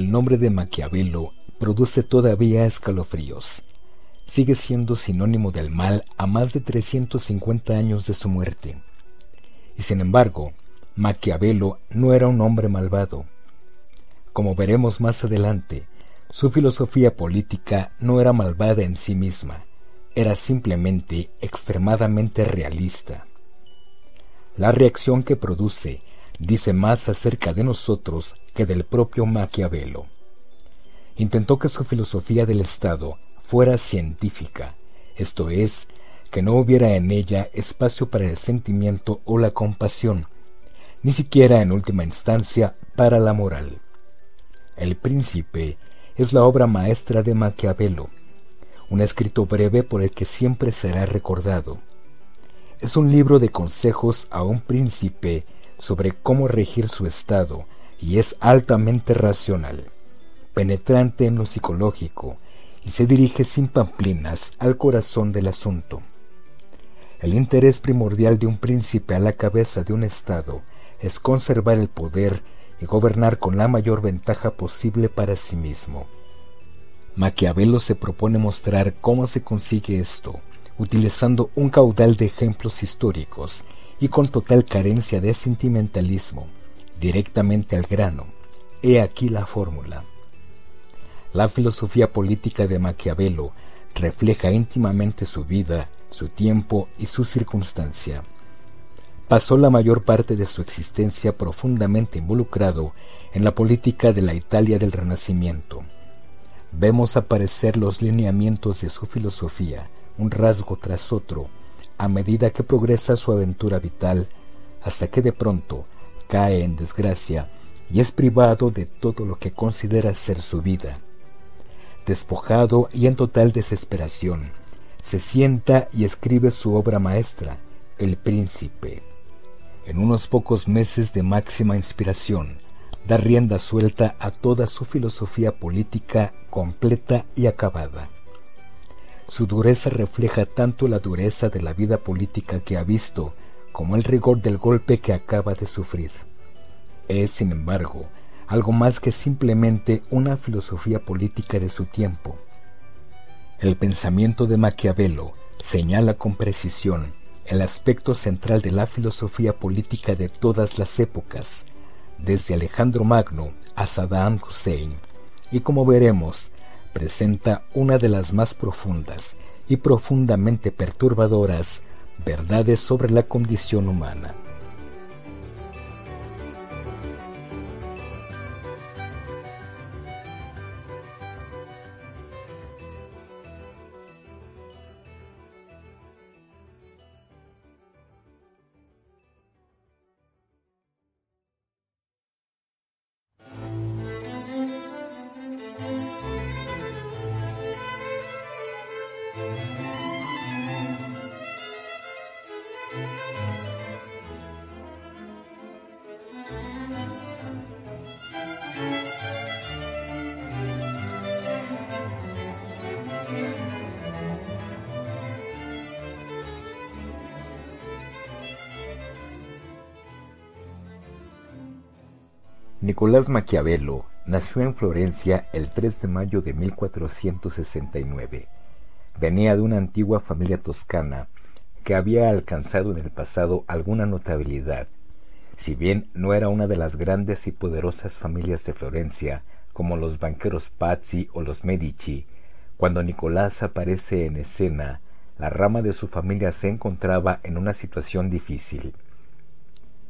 el nombre de Maquiavelo produce todavía escalofríos. Sigue siendo sinónimo del mal a más de 350 años de su muerte. Y sin embargo, Maquiavelo no era un hombre malvado. Como veremos más adelante, su filosofía política no era malvada en sí misma, era simplemente extremadamente realista. La reacción que produce dice más acerca de nosotros que del propio Maquiavelo. Intentó que su filosofía del Estado fuera científica, esto es, que no hubiera en ella espacio para el sentimiento o la compasión, ni siquiera en última instancia para la moral. El Príncipe es la obra maestra de Maquiavelo, un escrito breve por el que siempre será recordado. Es un libro de consejos a un príncipe sobre cómo regir su estado y es altamente racional, penetrante en lo psicológico y se dirige sin pamplinas al corazón del asunto. El interés primordial de un príncipe a la cabeza de un estado es conservar el poder y gobernar con la mayor ventaja posible para sí mismo. Maquiavelo se propone mostrar cómo se consigue esto, utilizando un caudal de ejemplos históricos y con total carencia de sentimentalismo, directamente al grano. He aquí la fórmula. La filosofía política de Maquiavelo refleja íntimamente su vida, su tiempo y su circunstancia. Pasó la mayor parte de su existencia profundamente involucrado en la política de la Italia del Renacimiento. Vemos aparecer los lineamientos de su filosofía, un rasgo tras otro, a medida que progresa su aventura vital, hasta que de pronto cae en desgracia y es privado de todo lo que considera ser su vida. Despojado y en total desesperación, se sienta y escribe su obra maestra, El Príncipe en unos pocos meses de máxima inspiración, da rienda suelta a toda su filosofía política completa y acabada. Su dureza refleja tanto la dureza de la vida política que ha visto como el rigor del golpe que acaba de sufrir. Es, sin embargo, algo más que simplemente una filosofía política de su tiempo. El pensamiento de Maquiavelo señala con precisión el aspecto central de la filosofía política de todas las épocas, desde Alejandro Magno a Saddam Hussein, y como veremos, presenta una de las más profundas y profundamente perturbadoras verdades sobre la condición humana. Nicolás Maquiavelo nació en Florencia el 3 de mayo de 1469. Venía de una antigua familia toscana que había alcanzado en el pasado alguna notabilidad. Si bien no era una de las grandes y poderosas familias de Florencia, como los banqueros Pazzi o los Medici, cuando Nicolás aparece en escena, la rama de su familia se encontraba en una situación difícil.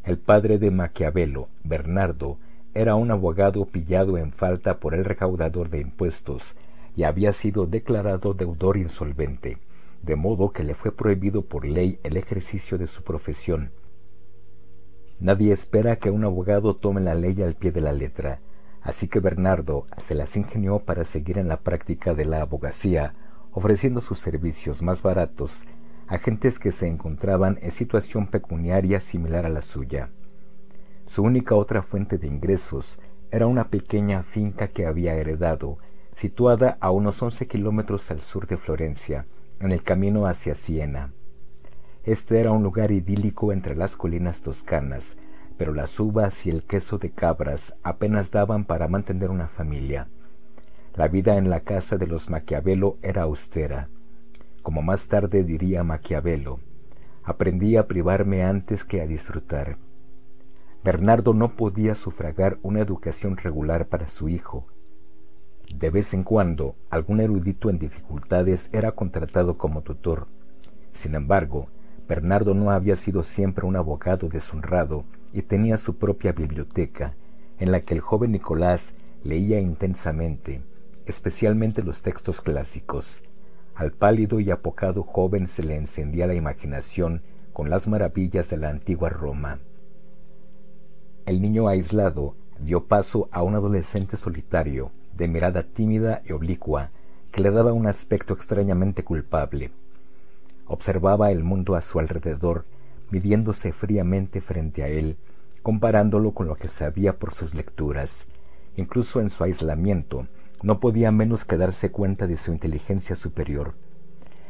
El padre de Maquiavelo, Bernardo, era un abogado pillado en falta por el recaudador de impuestos y había sido declarado deudor insolvente, de modo que le fue prohibido por ley el ejercicio de su profesión. Nadie espera que un abogado tome la ley al pie de la letra, así que Bernardo se las ingenió para seguir en la práctica de la abogacía, ofreciendo sus servicios más baratos a gentes que se encontraban en situación pecuniaria similar a la suya. Su única otra fuente de ingresos era una pequeña finca que había heredado, situada a unos once kilómetros al sur de Florencia, en el camino hacia Siena. Este era un lugar idílico entre las colinas toscanas, pero las uvas y el queso de cabras apenas daban para mantener una familia. La vida en la casa de los Maquiavelo era austera. Como más tarde diría Maquiavelo, aprendí a privarme antes que a disfrutar. Bernardo no podía sufragar una educación regular para su hijo. De vez en cuando, algún erudito en dificultades era contratado como tutor. Sin embargo, Bernardo no había sido siempre un abogado deshonrado y tenía su propia biblioteca, en la que el joven Nicolás leía intensamente, especialmente los textos clásicos. Al pálido y apocado joven se le encendía la imaginación con las maravillas de la antigua Roma. El niño aislado dio paso a un adolescente solitario, de mirada tímida y oblicua, que le daba un aspecto extrañamente culpable. Observaba el mundo a su alrededor, midiéndose fríamente frente a él, comparándolo con lo que sabía por sus lecturas. Incluso en su aislamiento, no podía menos que darse cuenta de su inteligencia superior.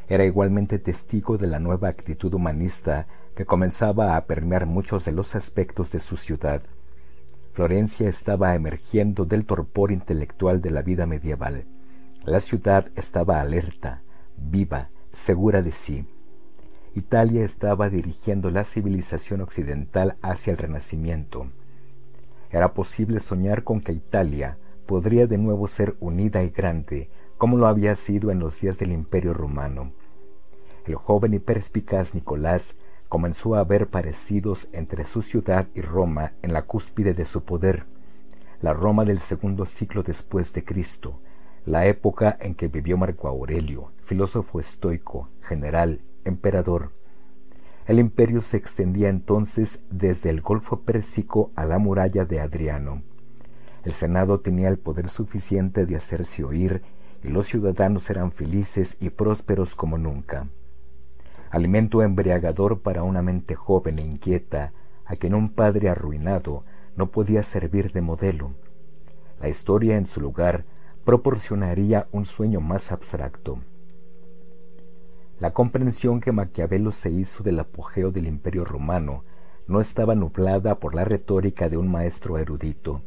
Era igualmente testigo de la nueva actitud humanista que comenzaba a permear muchos de los aspectos de su ciudad. Florencia estaba emergiendo del torpor intelectual de la vida medieval. La ciudad estaba alerta, viva, segura de sí. Italia estaba dirigiendo la civilización occidental hacia el Renacimiento. Era posible soñar con que Italia podría de nuevo ser unida y grande, como lo había sido en los días del Imperio romano. El joven y perspicaz Nicolás comenzó a ver parecidos entre su ciudad y Roma en la cúspide de su poder, la Roma del segundo siglo después de Cristo, la época en que vivió Marco Aurelio, filósofo estoico, general, emperador. El imperio se extendía entonces desde el Golfo Pérsico a la muralla de Adriano. El Senado tenía el poder suficiente de hacerse oír y los ciudadanos eran felices y prósperos como nunca. Alimento embriagador para una mente joven e inquieta, a quien un padre arruinado no podía servir de modelo. La historia en su lugar proporcionaría un sueño más abstracto. La comprensión que Maquiavelo se hizo del apogeo del imperio romano no estaba nublada por la retórica de un maestro erudito.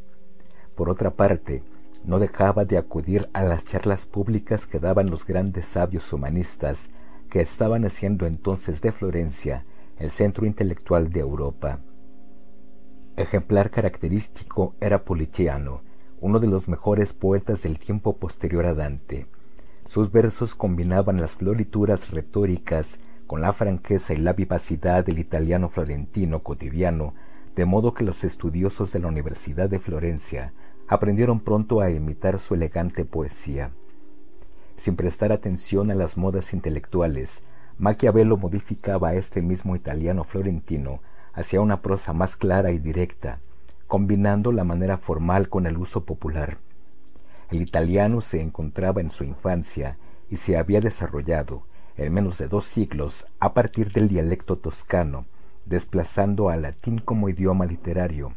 Por otra parte, no dejaba de acudir a las charlas públicas que daban los grandes sabios humanistas que estaban haciendo entonces de Florencia el centro intelectual de Europa. Ejemplar característico era Politiano, uno de los mejores poetas del tiempo posterior a Dante. Sus versos combinaban las florituras retóricas con la franqueza y la vivacidad del italiano florentino cotidiano, de modo que los estudiosos de la Universidad de Florencia aprendieron pronto a imitar su elegante poesía. Sin prestar atención a las modas intelectuales, Maquiavelo modificaba a este mismo italiano florentino hacia una prosa más clara y directa, combinando la manera formal con el uso popular. El italiano se encontraba en su infancia y se había desarrollado, en menos de dos siglos, a partir del dialecto toscano, desplazando al latín como idioma literario,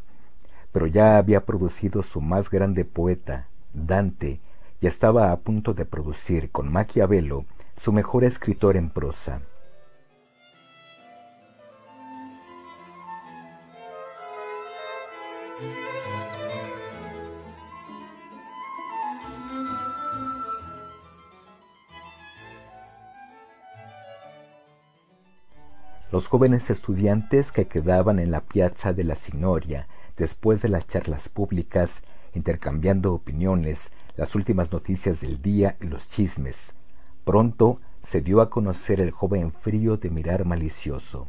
pero ya había producido su más grande poeta, Dante, y estaba a punto de producir con Maquiavelo su mejor escritor en prosa. Los jóvenes estudiantes que quedaban en la piazza de la Signoria después de las charlas públicas, intercambiando opiniones, las últimas noticias del día y los chismes. Pronto se dio a conocer el joven frío de mirar malicioso.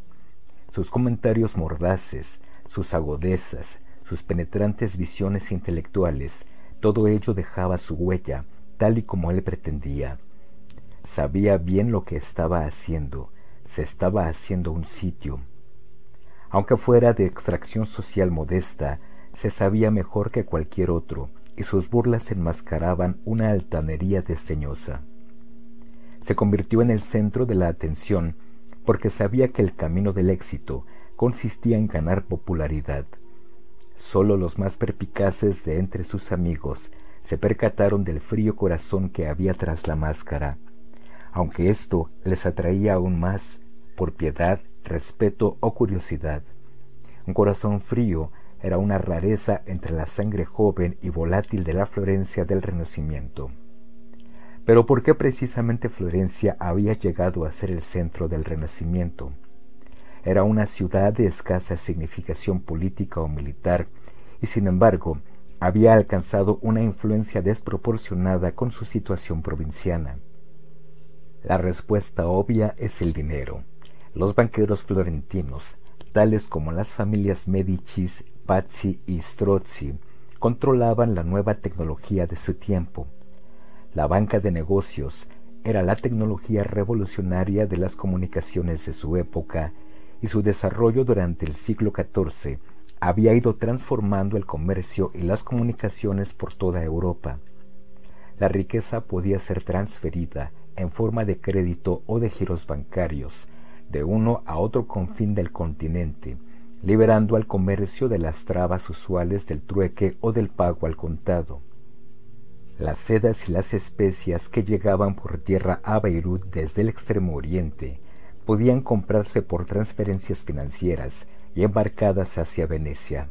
Sus comentarios mordaces, sus agudezas, sus penetrantes visiones intelectuales, todo ello dejaba su huella, tal y como él pretendía. Sabía bien lo que estaba haciendo, se estaba haciendo un sitio. Aunque fuera de extracción social modesta, se sabía mejor que cualquier otro, y sus burlas enmascaraban una altanería desdeñosa. Se convirtió en el centro de la atención porque sabía que el camino del éxito consistía en ganar popularidad. Sólo los más perpicaces de entre sus amigos se percataron del frío corazón que había tras la máscara aunque esto les atraía aún más por piedad, respeto o curiosidad. Un corazón frío era una rareza entre la sangre joven y volátil de la Florencia del Renacimiento. Pero ¿por qué precisamente Florencia había llegado a ser el centro del Renacimiento? Era una ciudad de escasa significación política o militar, y sin embargo había alcanzado una influencia desproporcionada con su situación provinciana. La respuesta obvia es el dinero. Los banqueros florentinos, tales como las familias Medicis, Pazzi y Strozzi, controlaban la nueva tecnología de su tiempo. La banca de negocios era la tecnología revolucionaria de las comunicaciones de su época y su desarrollo durante el siglo XIV había ido transformando el comercio y las comunicaciones por toda Europa. La riqueza podía ser transferida en forma de crédito o de giros bancarios de uno a otro confín del continente, liberando al comercio de las trabas usuales del trueque o del pago al contado. Las sedas y las especias que llegaban por tierra a Beirut desde el extremo oriente podían comprarse por transferencias financieras y embarcadas hacia Venecia.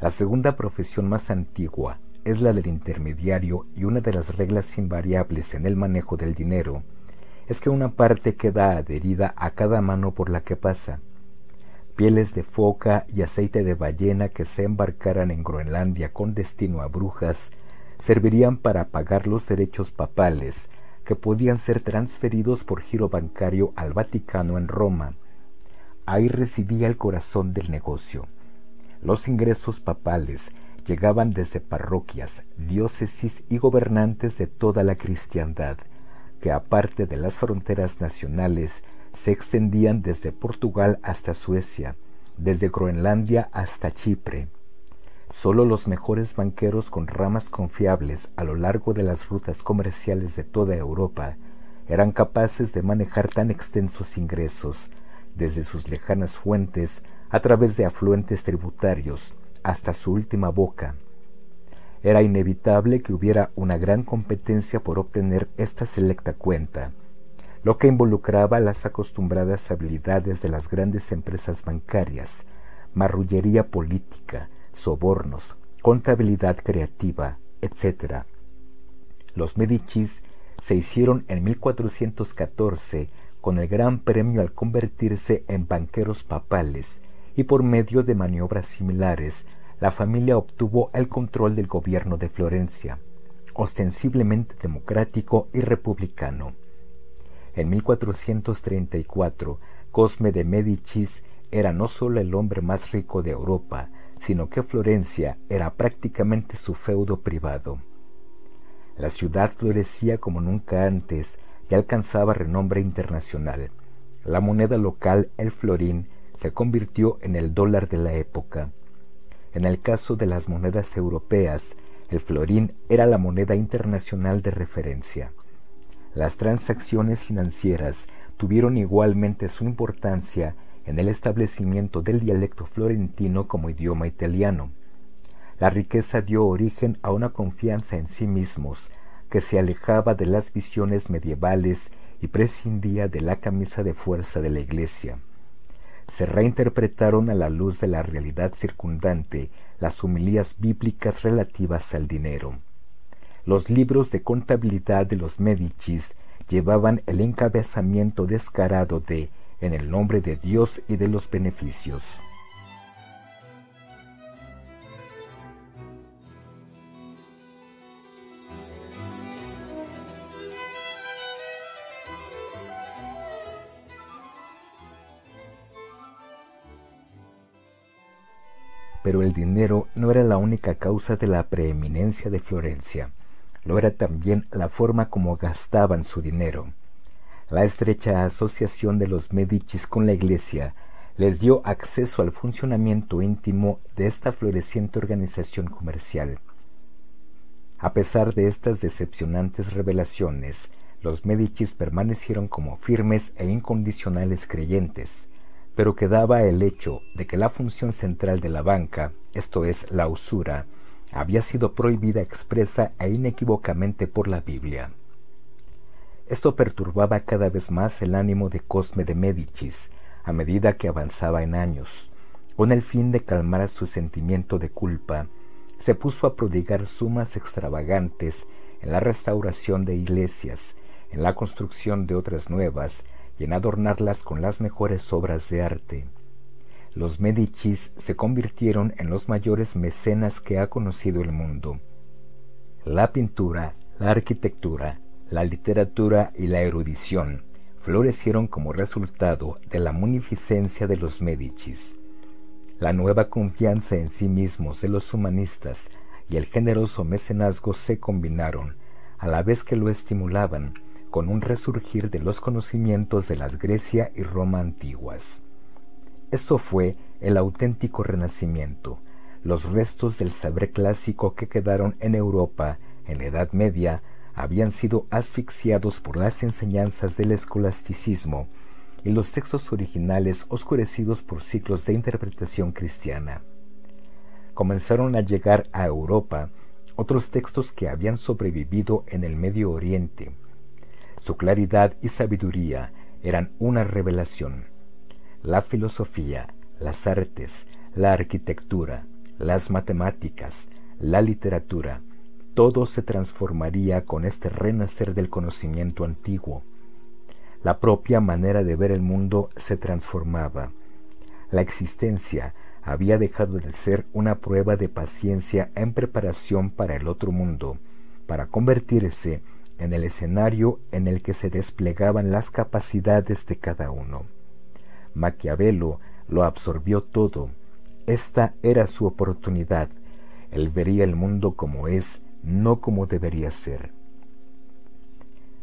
La segunda profesión más antigua es la del intermediario y una de las reglas invariables en el manejo del dinero es que una parte queda adherida a cada mano por la que pasa. Pieles de foca y aceite de ballena que se embarcaran en Groenlandia con destino a Brujas servirían para pagar los derechos papales que podían ser transferidos por giro bancario al Vaticano en Roma. Ahí residía el corazón del negocio. Los ingresos papales llegaban desde parroquias, diócesis y gobernantes de toda la cristiandad, que aparte de las fronteras nacionales se extendían desde Portugal hasta Suecia, desde Groenlandia hasta Chipre. Solo los mejores banqueros con ramas confiables a lo largo de las rutas comerciales de toda Europa eran capaces de manejar tan extensos ingresos, desde sus lejanas fuentes a través de afluentes tributarios, hasta su última boca. Era inevitable que hubiera una gran competencia por obtener esta selecta cuenta, lo que involucraba las acostumbradas habilidades de las grandes empresas bancarias, marrullería política, sobornos, contabilidad creativa, etc. Los Medicis se hicieron en 1414 con el gran premio al convertirse en banqueros papales y por medio de maniobras similares, la familia obtuvo el control del gobierno de Florencia, ostensiblemente democrático y republicano. En 1434, Cosme de Medicis era no solo el hombre más rico de Europa, sino que Florencia era prácticamente su feudo privado. La ciudad florecía como nunca antes y alcanzaba renombre internacional. La moneda local, el florín, se convirtió en el dólar de la época. En el caso de las monedas europeas, el florín era la moneda internacional de referencia. Las transacciones financieras tuvieron igualmente su importancia en el establecimiento del dialecto florentino como idioma italiano. La riqueza dio origen a una confianza en sí mismos que se alejaba de las visiones medievales y prescindía de la camisa de fuerza de la Iglesia se reinterpretaron a la luz de la realidad circundante las humilías bíblicas relativas al dinero. Los libros de contabilidad de los Medicis llevaban el encabezamiento descarado de en el nombre de Dios y de los beneficios. Pero el dinero no era la única causa de la preeminencia de Florencia, lo era también la forma como gastaban su dinero. La estrecha asociación de los Medicis con la Iglesia les dio acceso al funcionamiento íntimo de esta floreciente organización comercial. A pesar de estas decepcionantes revelaciones, los Medicis permanecieron como firmes e incondicionales creyentes, pero quedaba el hecho de que la función central de la banca, esto es, la usura, había sido prohibida expresa e inequívocamente por la Biblia. Esto perturbaba cada vez más el ánimo de Cosme de Médicis a medida que avanzaba en años, con el fin de calmar su sentimiento de culpa, se puso a prodigar sumas extravagantes en la restauración de iglesias, en la construcción de otras nuevas y en adornarlas con las mejores obras de arte. Los Medicis se convirtieron en los mayores mecenas que ha conocido el mundo. La pintura, la arquitectura, la literatura y la erudición florecieron como resultado de la munificencia de los Medicis. La nueva confianza en sí mismos de los humanistas y el generoso mecenazgo se combinaron, a la vez que lo estimulaban, con un resurgir de los conocimientos de las Grecia y Roma antiguas. Esto fue el auténtico renacimiento, los restos del saber clásico que quedaron en Europa en la Edad Media habían sido asfixiados por las enseñanzas del escolasticismo y los textos originales oscurecidos por ciclos de interpretación cristiana. Comenzaron a llegar a Europa otros textos que habían sobrevivido en el Medio Oriente. Su claridad y sabiduría eran una revelación. La filosofía, las artes, la arquitectura, las matemáticas, la literatura, todo se transformaría con este renacer del conocimiento antiguo la propia manera de ver el mundo se transformaba. La existencia había dejado de ser una prueba de paciencia en preparación para el otro mundo, para convertirse en el escenario en el que se desplegaban las capacidades de cada uno. Maquiavelo lo absorbió todo. Esta era su oportunidad. Él vería el mundo como es, no como debería ser.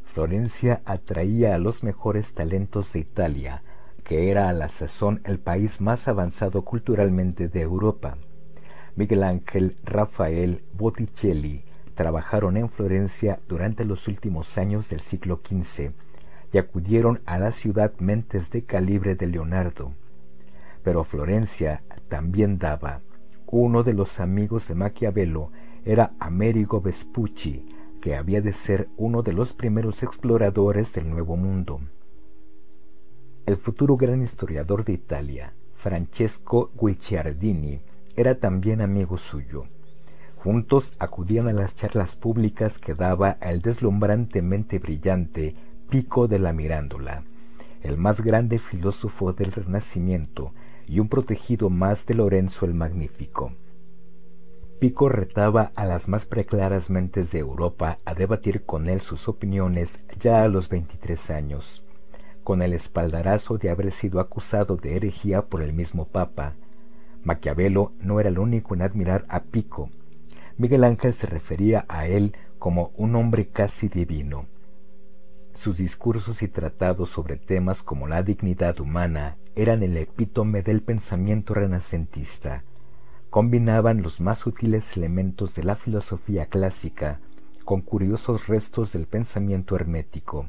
Florencia atraía a los mejores talentos de Italia, que era a la sazón el país más avanzado culturalmente de Europa. Miguel Ángel, Rafael, Botticelli trabajaron en Florencia durante los últimos años del siglo XV y acudieron a la ciudad mentes de calibre de Leonardo. Pero Florencia también daba. Uno de los amigos de Maquiavelo era Amerigo Vespucci, que había de ser uno de los primeros exploradores del Nuevo Mundo. El futuro gran historiador de Italia, Francesco Guicciardini, era también amigo suyo. Juntos acudían a las charlas públicas que daba el deslumbrantemente brillante Pico de la Mirándola, el más grande filósofo del Renacimiento y un protegido más de Lorenzo el Magnífico. Pico retaba a las más preclaras mentes de Europa a debatir con él sus opiniones ya a los veintitrés años, con el espaldarazo de haber sido acusado de herejía por el mismo Papa. Maquiavelo no era el único en admirar a Pico. Miguel Ángel se refería a él como un hombre casi divino. Sus discursos y tratados sobre temas como la dignidad humana eran el epítome del pensamiento renacentista combinaban los más sutiles elementos de la filosofía clásica con curiosos restos del pensamiento hermético.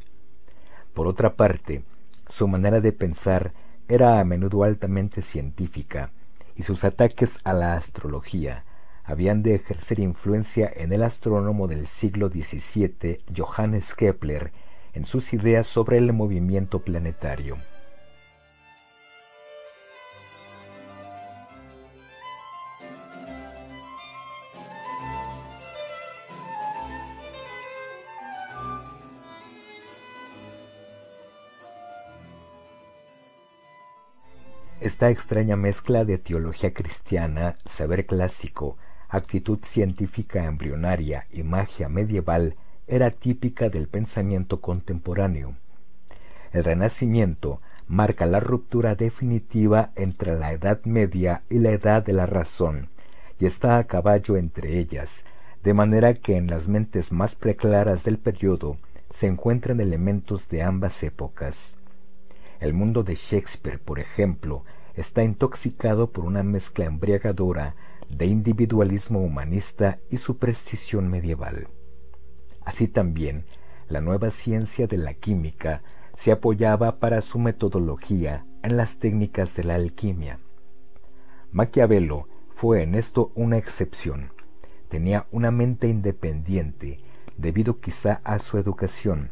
Por otra parte, su manera de pensar era a menudo altamente científica, y sus ataques a la astrología habían de ejercer influencia en el astrónomo del siglo XVII Johannes Kepler en sus ideas sobre el movimiento planetario. Esta extraña mezcla de teología cristiana, saber clásico, actitud científica embrionaria y magia medieval era típica del pensamiento contemporáneo. El Renacimiento marca la ruptura definitiva entre la Edad Media y la Edad de la Razón, y está a caballo entre ellas, de manera que en las mentes más preclaras del periodo se encuentran elementos de ambas épocas. El mundo de Shakespeare, por ejemplo, está intoxicado por una mezcla embriagadora de individualismo humanista y superstición medieval. Así también, la nueva ciencia de la química se apoyaba para su metodología en las técnicas de la alquimia. Maquiavelo fue en esto una excepción. Tenía una mente independiente debido quizá a su educación.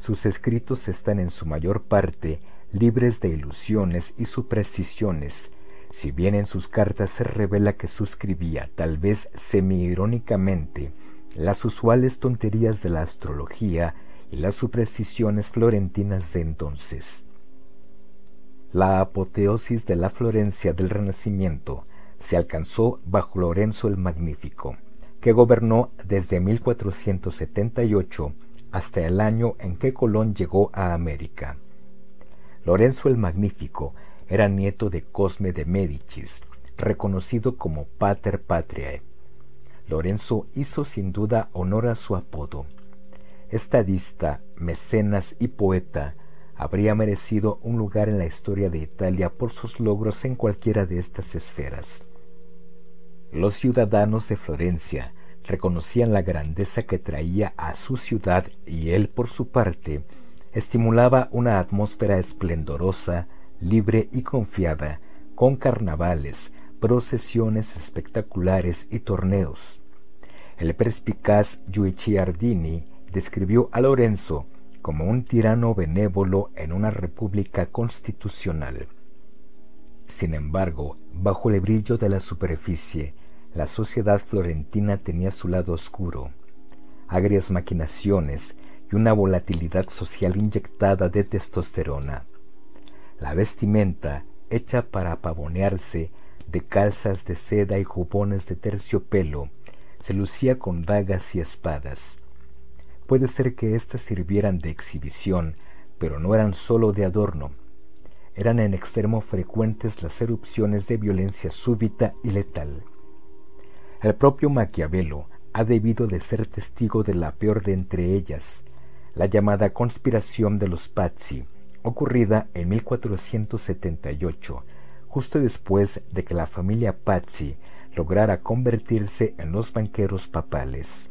Sus escritos están en su mayor parte libres de ilusiones y supersticiones, Si bien en sus cartas se revela que suscribía, tal vez semi-irónicamente, las usuales tonterías de la astrología y las supersticiones florentinas de entonces. La apoteosis de la Florencia del Renacimiento se alcanzó bajo Lorenzo el Magnífico, que gobernó desde 1478 hasta el año en que Colón llegó a América. Lorenzo el Magnífico era nieto de Cosme de Médicis, reconocido como Pater Patriae. Lorenzo hizo sin duda honor a su apodo. Estadista, mecenas y poeta, habría merecido un lugar en la historia de Italia por sus logros en cualquiera de estas esferas. Los ciudadanos de Florencia reconocían la grandeza que traía a su ciudad y él, por su parte, estimulaba una atmósfera esplendorosa, libre y confiada, con carnavales, procesiones espectaculares y torneos. El perspicaz Guicciardini describió a Lorenzo como un tirano benévolo en una república constitucional. Sin embargo, bajo el brillo de la superficie, la sociedad florentina tenía su lado oscuro, agrias maquinaciones y una volatilidad social inyectada de testosterona. La vestimenta, hecha para pavonearse de calzas de seda y jubones de terciopelo, se lucía con dagas y espadas. Puede ser que éstas sirvieran de exhibición, pero no eran sólo de adorno. Eran en extremo frecuentes las erupciones de violencia súbita y letal. El propio Maquiavelo ha debido de ser testigo de la peor de entre ellas, la llamada conspiración de los Pazzi, ocurrida en 1478, justo después de que la familia Pazzi lograra convertirse en los banqueros papales.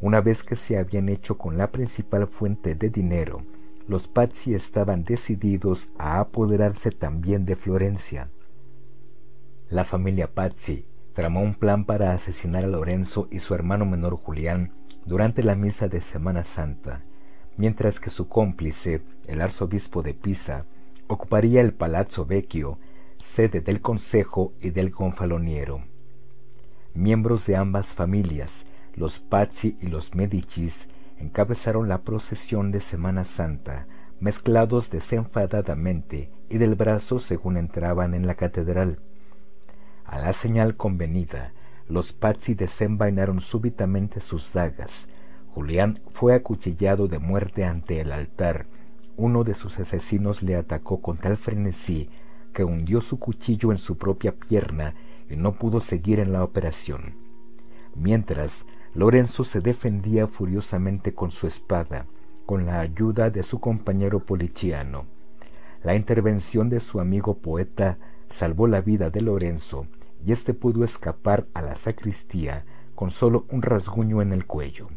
Una vez que se habían hecho con la principal fuente de dinero, los Pazzi estaban decididos a apoderarse también de Florencia. La familia Pazzi tramó un plan para asesinar a Lorenzo y su hermano menor Julián durante la misa de Semana Santa, mientras que su cómplice, el arzobispo de Pisa, ocuparía el Palazzo Vecchio, sede del Consejo y del Gonfaloniero. Miembros de ambas familias, los Pazzi y los Medicis, encabezaron la procesión de Semana Santa, mezclados desenfadadamente y del brazo según entraban en la catedral. A la señal convenida, los Pazzi desenvainaron súbitamente sus dagas. Julián fue acuchillado de muerte ante el altar. Uno de sus asesinos le atacó con tal frenesí que hundió su cuchillo en su propia pierna y no pudo seguir en la operación. Mientras, Lorenzo se defendía furiosamente con su espada, con la ayuda de su compañero policiano. La intervención de su amigo poeta salvó la vida de Lorenzo y éste pudo escapar a la sacristía con solo un rasguño en el cuello.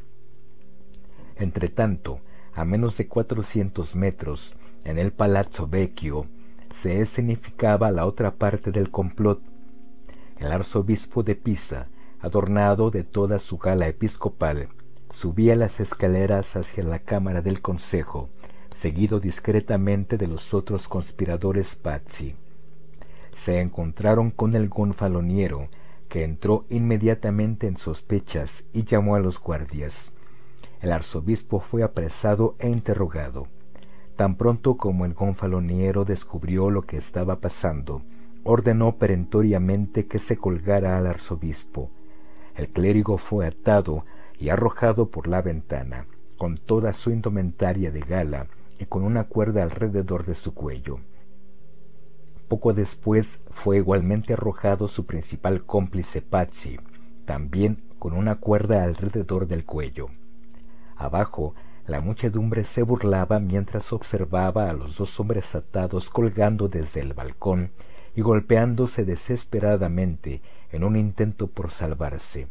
Entretanto, a menos de cuatrocientos metros, en el Palazzo Vecchio, se escenificaba la otra parte del complot. El arzobispo de Pisa, adornado de toda su gala episcopal, subía las escaleras hacia la cámara del consejo, seguido discretamente de los otros conspiradores Pazzi se encontraron con el gonfaloniero, que entró inmediatamente en sospechas y llamó a los guardias. El arzobispo fue apresado e interrogado. Tan pronto como el gonfaloniero descubrió lo que estaba pasando, ordenó perentoriamente que se colgara al arzobispo. El clérigo fue atado y arrojado por la ventana, con toda su indumentaria de gala y con una cuerda alrededor de su cuello. Poco después fue igualmente arrojado su principal cómplice Patsy, también con una cuerda alrededor del cuello. Abajo, la muchedumbre se burlaba mientras observaba a los dos hombres atados colgando desde el balcón y golpeándose desesperadamente en un intento por salvarse.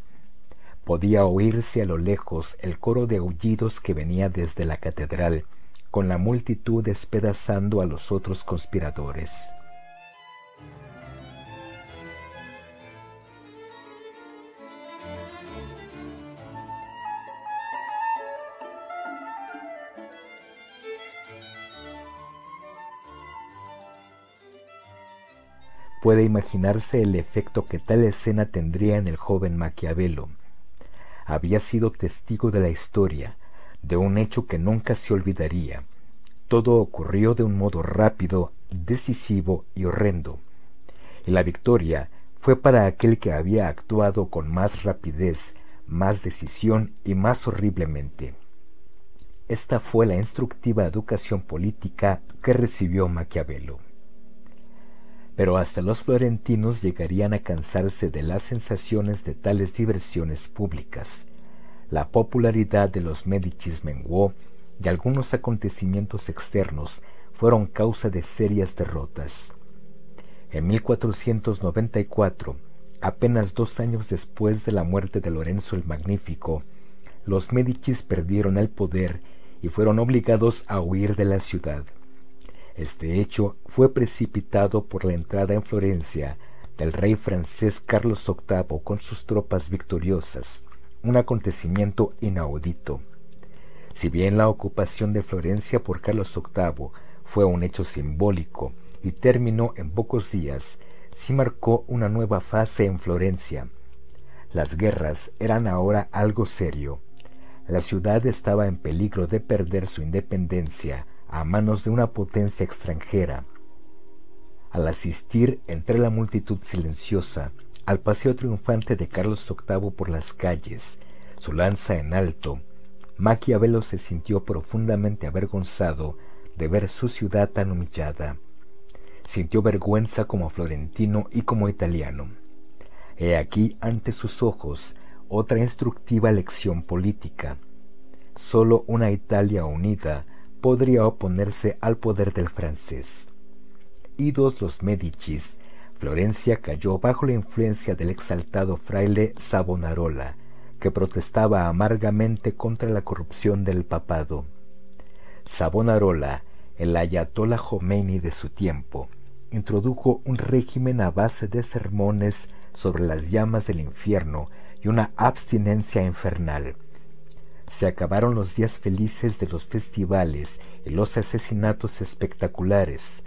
Podía oírse a lo lejos el coro de aullidos que venía desde la catedral, con la multitud despedazando a los otros conspiradores. Puede imaginarse el efecto que tal escena tendría en el joven Maquiavelo. Había sido testigo de la historia, de un hecho que nunca se olvidaría. Todo ocurrió de un modo rápido, decisivo y horrendo. Y la victoria fue para aquel que había actuado con más rapidez, más decisión y más horriblemente. Esta fue la instructiva educación política que recibió Maquiavelo. Pero hasta los florentinos llegarían a cansarse de las sensaciones de tales diversiones públicas. La popularidad de los Medicis menguó y algunos acontecimientos externos fueron causa de serias derrotas. En 1494, apenas dos años después de la muerte de Lorenzo el Magnífico, los Médicis perdieron el poder y fueron obligados a huir de la ciudad. Este hecho fue precipitado por la entrada en Florencia del rey francés Carlos VIII con sus tropas victoriosas, un acontecimiento inaudito. Si bien la ocupación de Florencia por Carlos VIII fue un hecho simbólico y terminó en pocos días, sí marcó una nueva fase en Florencia. Las guerras eran ahora algo serio. La ciudad estaba en peligro de perder su independencia a manos de una potencia extranjera. Al asistir entre la multitud silenciosa al paseo triunfante de Carlos VIII por las calles, su lanza en alto, Maquiavelo se sintió profundamente avergonzado de ver su ciudad tan humillada sintió vergüenza como florentino y como italiano. He aquí ante sus ojos otra instructiva lección política. Sólo una Italia unida podría oponerse al poder del francés. Idos los Medicis, Florencia cayó bajo la influencia del exaltado fraile Savonarola, que protestaba amargamente contra la corrupción del papado. Savonarola, el ayatollah Khomeini de su tiempo, introdujo un régimen a base de sermones sobre las llamas del infierno y una abstinencia infernal. Se acabaron los días felices de los festivales y los asesinatos espectaculares.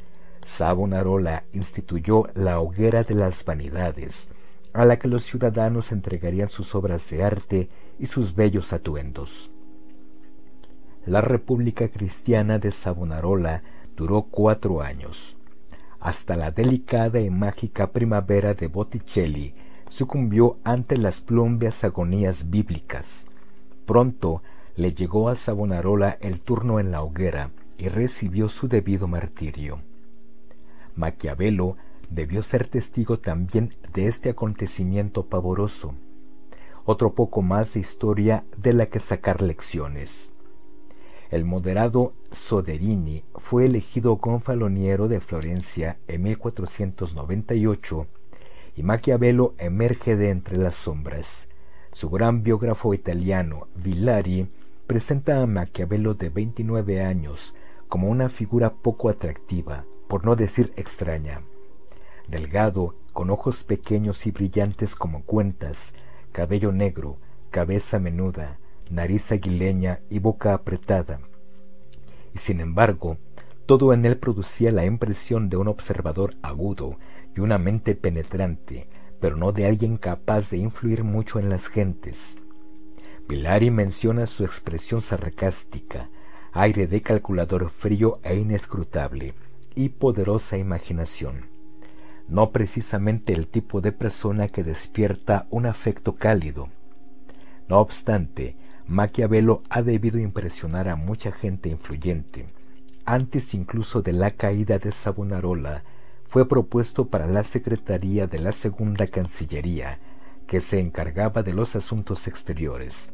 Savonarola instituyó la hoguera de las vanidades, a la que los ciudadanos entregarían sus obras de arte y sus bellos atuendos. La República Cristiana de Savonarola duró cuatro años hasta la delicada y mágica primavera de Botticelli sucumbió ante las plumbias agonías bíblicas. Pronto le llegó a Savonarola el turno en la hoguera y recibió su debido martirio. Maquiavelo debió ser testigo también de este acontecimiento pavoroso, otro poco más de historia de la que sacar lecciones. El moderado Soderini fue elegido gonfaloniero de Florencia en 1498 y Maquiavelo emerge de entre las sombras. Su gran biógrafo italiano, Villari, presenta a Maquiavelo de 29 años como una figura poco atractiva, por no decir extraña. Delgado, con ojos pequeños y brillantes como cuentas, cabello negro, cabeza menuda, nariz aguileña y boca apretada. Y sin embargo, todo en él producía la impresión de un observador agudo y una mente penetrante, pero no de alguien capaz de influir mucho en las gentes. Villari menciona su expresión sarcástica, aire de calculador frío e inescrutable, y poderosa imaginación. No precisamente el tipo de persona que despierta un afecto cálido. No obstante, Maquiavelo ha debido impresionar a mucha gente influyente. Antes incluso de la caída de Savonarola, fue propuesto para la Secretaría de la Segunda Cancillería, que se encargaba de los asuntos exteriores,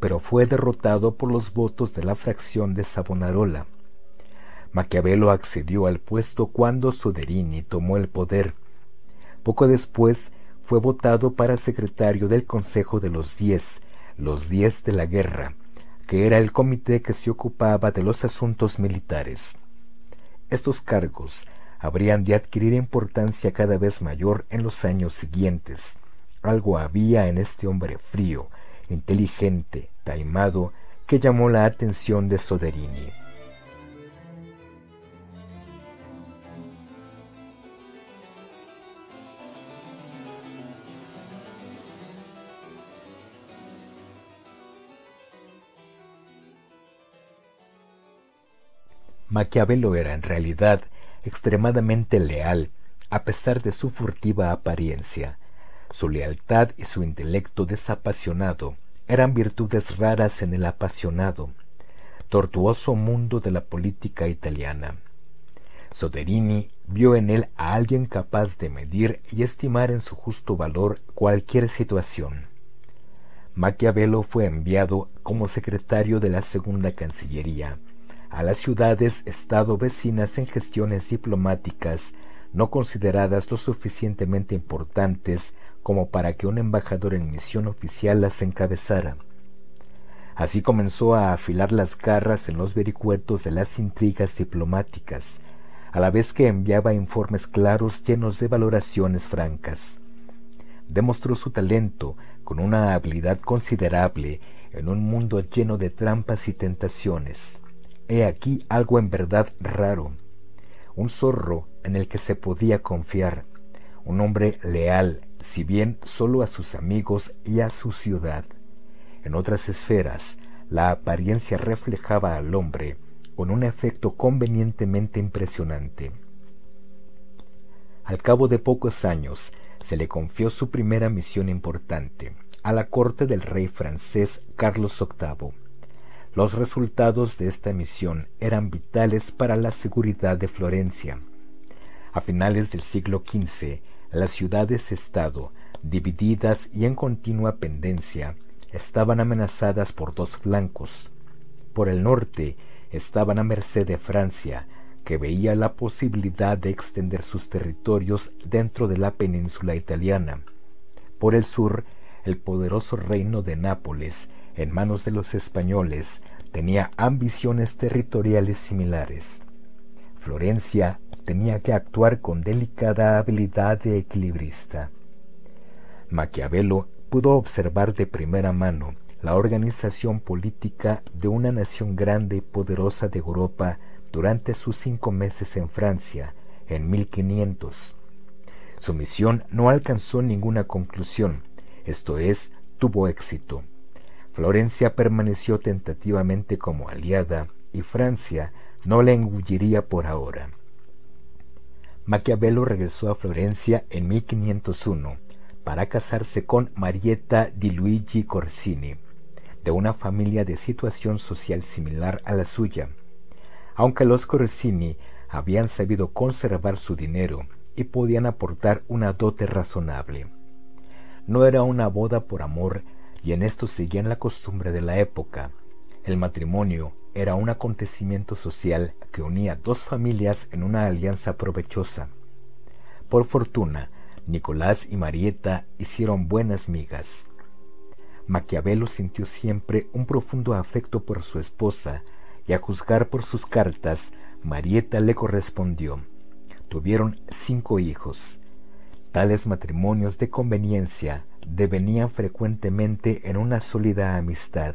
pero fue derrotado por los votos de la fracción de Savonarola. Maquiavelo accedió al puesto cuando Soderini tomó el poder. Poco después fue votado para secretario del Consejo de los Diez, los Diez de la Guerra, que era el comité que se ocupaba de los asuntos militares. Estos cargos habrían de adquirir importancia cada vez mayor en los años siguientes. Algo había en este hombre frío, inteligente, taimado, que llamó la atención de Soderini. Maquiavelo era en realidad extremadamente leal, a pesar de su furtiva apariencia. Su lealtad y su intelecto desapasionado eran virtudes raras en el apasionado, tortuoso mundo de la política italiana. Soderini vio en él a alguien capaz de medir y estimar en su justo valor cualquier situación. Maquiavelo fue enviado como secretario de la Segunda Cancillería a las ciudades-estado vecinas en gestiones diplomáticas no consideradas lo suficientemente importantes como para que un embajador en misión oficial las encabezara. Así comenzó a afilar las garras en los vericuetos de las intrigas diplomáticas, a la vez que enviaba informes claros llenos de valoraciones francas. Demostró su talento con una habilidad considerable en un mundo lleno de trampas y tentaciones. He aquí algo en verdad raro. Un zorro en el que se podía confiar, un hombre leal, si bien solo a sus amigos y a su ciudad. En otras esferas, la apariencia reflejaba al hombre con un efecto convenientemente impresionante. Al cabo de pocos años, se le confió su primera misión importante, a la corte del rey francés Carlos VIII. Los resultados de esta misión eran vitales para la seguridad de Florencia. A finales del siglo XV, las ciudades-estado, divididas y en continua pendencia, estaban amenazadas por dos flancos. Por el norte estaban a merced de Francia, que veía la posibilidad de extender sus territorios dentro de la península italiana. Por el sur, el poderoso reino de Nápoles, en manos de los españoles, tenía ambiciones territoriales similares. Florencia tenía que actuar con delicada habilidad de equilibrista. Maquiavelo pudo observar de primera mano la organización política de una nación grande y poderosa de Europa durante sus cinco meses en Francia, en 1500. Su misión no alcanzó ninguna conclusión, esto es, tuvo éxito. Florencia permaneció tentativamente como aliada y Francia no la engulliría por ahora. Maquiavelo regresó a Florencia en 1501 para casarse con Marietta di Luigi Corsini, de una familia de situación social similar a la suya. Aunque los Corsini habían sabido conservar su dinero y podían aportar una dote razonable. No era una boda por amor y en esto seguían la costumbre de la época. El matrimonio era un acontecimiento social que unía dos familias en una alianza provechosa. Por fortuna, Nicolás y Marieta hicieron buenas migas. Maquiavelo sintió siempre un profundo afecto por su esposa, y a juzgar por sus cartas, Marieta le correspondió. Tuvieron cinco hijos. Tales matrimonios de conveniencia devenían frecuentemente en una sólida amistad,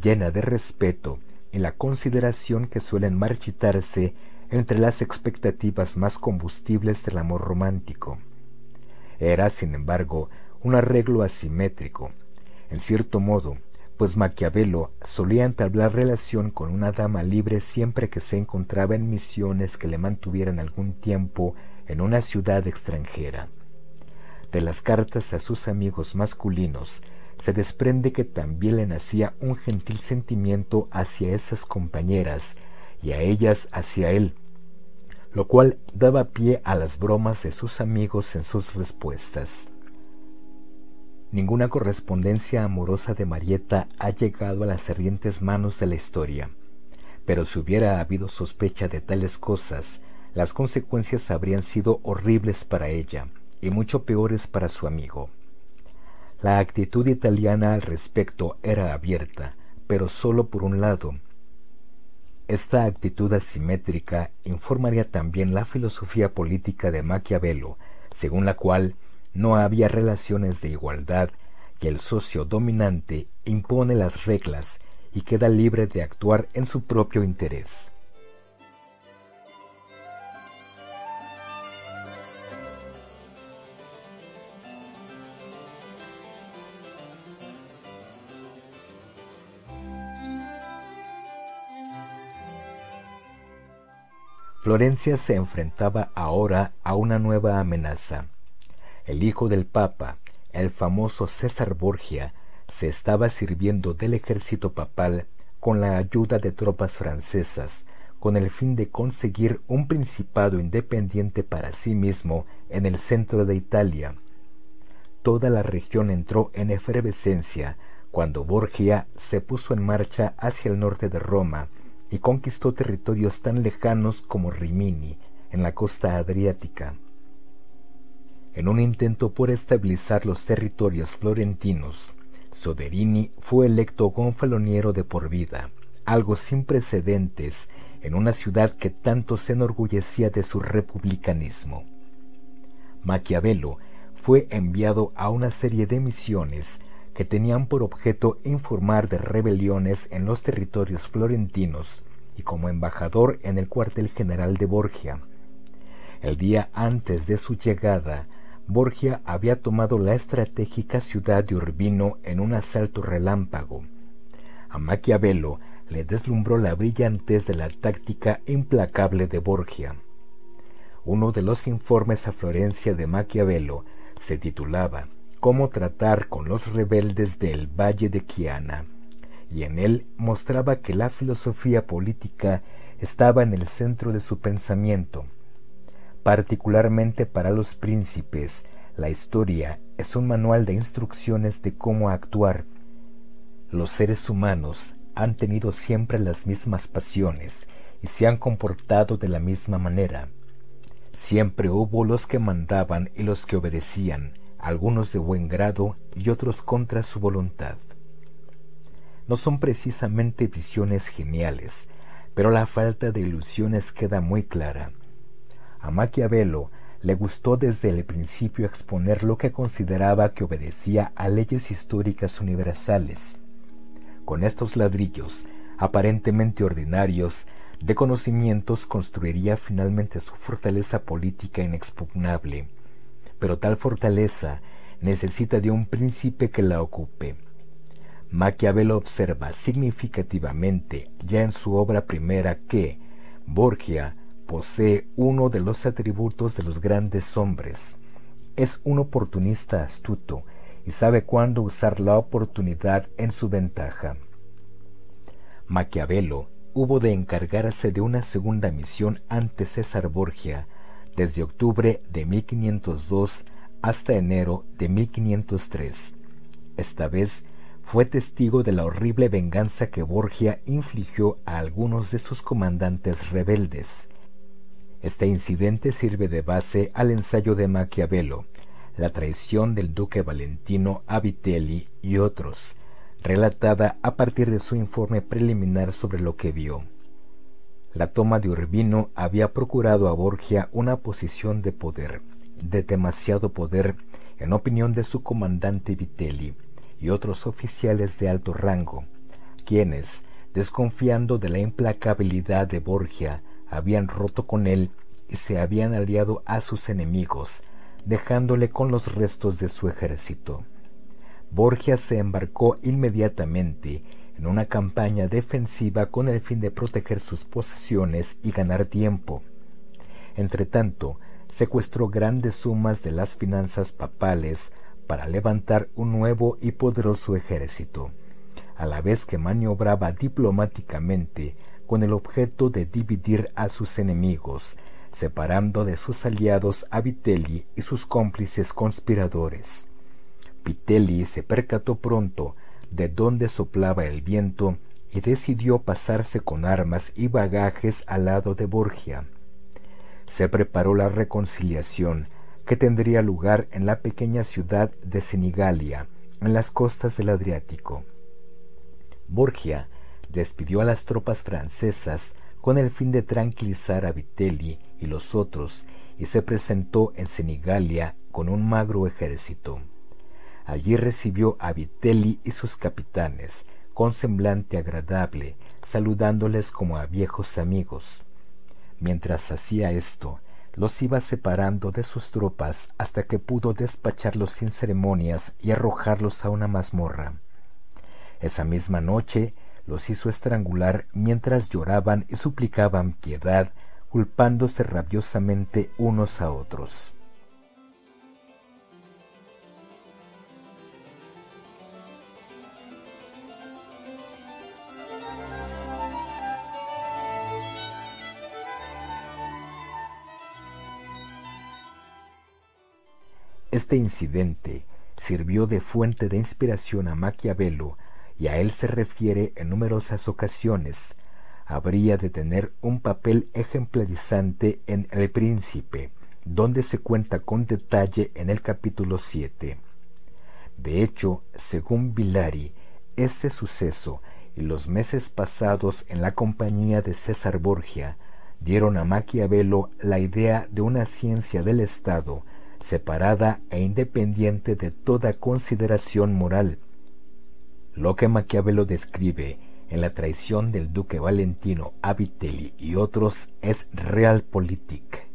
llena de respeto en la consideración que suelen marchitarse entre las expectativas más combustibles del amor romántico. Era, sin embargo, un arreglo asimétrico, en cierto modo, pues Maquiavelo solía entablar relación con una dama libre siempre que se encontraba en misiones que le mantuvieran algún tiempo en una ciudad extranjera. De las cartas a sus amigos masculinos se desprende que también le nacía un gentil sentimiento hacia esas compañeras y a ellas hacia él, lo cual daba pie a las bromas de sus amigos en sus respuestas. Ninguna correspondencia amorosa de Marieta ha llegado a las ardientes manos de la historia, pero si hubiera habido sospecha de tales cosas, las consecuencias habrían sido horribles para ella y mucho peores para su amigo. La actitud italiana al respecto era abierta, pero sólo por un lado. Esta actitud asimétrica informaría también la filosofía política de Maquiavelo, según la cual no había relaciones de igualdad y el socio dominante impone las reglas y queda libre de actuar en su propio interés. Florencia se enfrentaba ahora a una nueva amenaza. El hijo del Papa, el famoso César Borgia, se estaba sirviendo del ejército papal con la ayuda de tropas francesas, con el fin de conseguir un principado independiente para sí mismo en el centro de Italia. Toda la región entró en efervescencia cuando Borgia se puso en marcha hacia el norte de Roma y conquistó territorios tan lejanos como Rimini, en la costa adriática. En un intento por estabilizar los territorios florentinos, Soderini fue electo gonfaloniero de por vida, algo sin precedentes en una ciudad que tanto se enorgullecía de su republicanismo. Maquiavelo fue enviado a una serie de misiones que tenían por objeto informar de rebeliones en los territorios florentinos y como embajador en el cuartel general de Borgia. El día antes de su llegada, Borgia había tomado la estratégica ciudad de Urbino en un asalto relámpago. A Maquiavelo le deslumbró la brillantez de la táctica implacable de Borgia. Uno de los informes a Florencia de Maquiavelo se titulaba Cómo tratar con los rebeldes del Valle de Chiana, y en él mostraba que la filosofía política estaba en el centro de su pensamiento. Particularmente para los príncipes, la historia es un manual de instrucciones de cómo actuar. Los seres humanos han tenido siempre las mismas pasiones y se han comportado de la misma manera. Siempre hubo los que mandaban y los que obedecían, algunos de buen grado y otros contra su voluntad. No son precisamente visiones geniales, pero la falta de ilusiones queda muy clara. A Maquiavelo le gustó desde el principio exponer lo que consideraba que obedecía a leyes históricas universales. Con estos ladrillos, aparentemente ordinarios, de conocimientos construiría finalmente su fortaleza política inexpugnable, pero tal fortaleza necesita de un príncipe que la ocupe. Maquiavelo observa significativamente ya en su obra primera que Borgia posee uno de los atributos de los grandes hombres. Es un oportunista astuto y sabe cuándo usar la oportunidad en su ventaja. Maquiavelo hubo de encargarse de una segunda misión ante César Borgia desde octubre de 1502 hasta enero de 1503. Esta vez fue testigo de la horrible venganza que Borgia infligió a algunos de sus comandantes rebeldes. Este incidente sirve de base al ensayo de Maquiavelo, la traición del duque Valentino a Vitelli y otros, relatada a partir de su informe preliminar sobre lo que vio. La toma de Urbino había procurado a Borgia una posición de poder, de demasiado poder, en opinión de su comandante Vitelli y otros oficiales de alto rango, quienes, desconfiando de la implacabilidad de Borgia, habían roto con él y se habían aliado a sus enemigos, dejándole con los restos de su ejército. Borgia se embarcó inmediatamente en una campaña defensiva con el fin de proteger sus posesiones y ganar tiempo. Entretanto, secuestró grandes sumas de las finanzas papales para levantar un nuevo y poderoso ejército, a la vez que maniobraba diplomáticamente con el objeto de dividir a sus enemigos, separando de sus aliados a Vitelli y sus cómplices conspiradores. Vitelli se percató pronto de dónde soplaba el viento y decidió pasarse con armas y bagajes al lado de Borgia. Se preparó la reconciliación que tendría lugar en la pequeña ciudad de Senigalia, en las costas del Adriático. Borgia despidió a las tropas francesas con el fin de tranquilizar a Vitelli y los otros y se presentó en Senigalia con un magro ejército. Allí recibió a Vitelli y sus capitanes, con semblante agradable, saludándoles como a viejos amigos. Mientras hacía esto, los iba separando de sus tropas hasta que pudo despacharlos sin ceremonias y arrojarlos a una mazmorra. Esa misma noche los hizo estrangular mientras lloraban y suplicaban piedad culpándose rabiosamente unos a otros. Este incidente sirvió de fuente de inspiración a Maquiavelo y a él se refiere en numerosas ocasiones. Habría de tener un papel ejemplarizante en El Príncipe, donde se cuenta con detalle en el capítulo 7. De hecho, según Villari, ese suceso y los meses pasados en la compañía de César Borgia dieron a Maquiavelo la idea de una ciencia del Estado separada e independiente de toda consideración moral. Lo que Maquiavelo describe en la traición del duque Valentino a Vitelli y otros es realpolitik.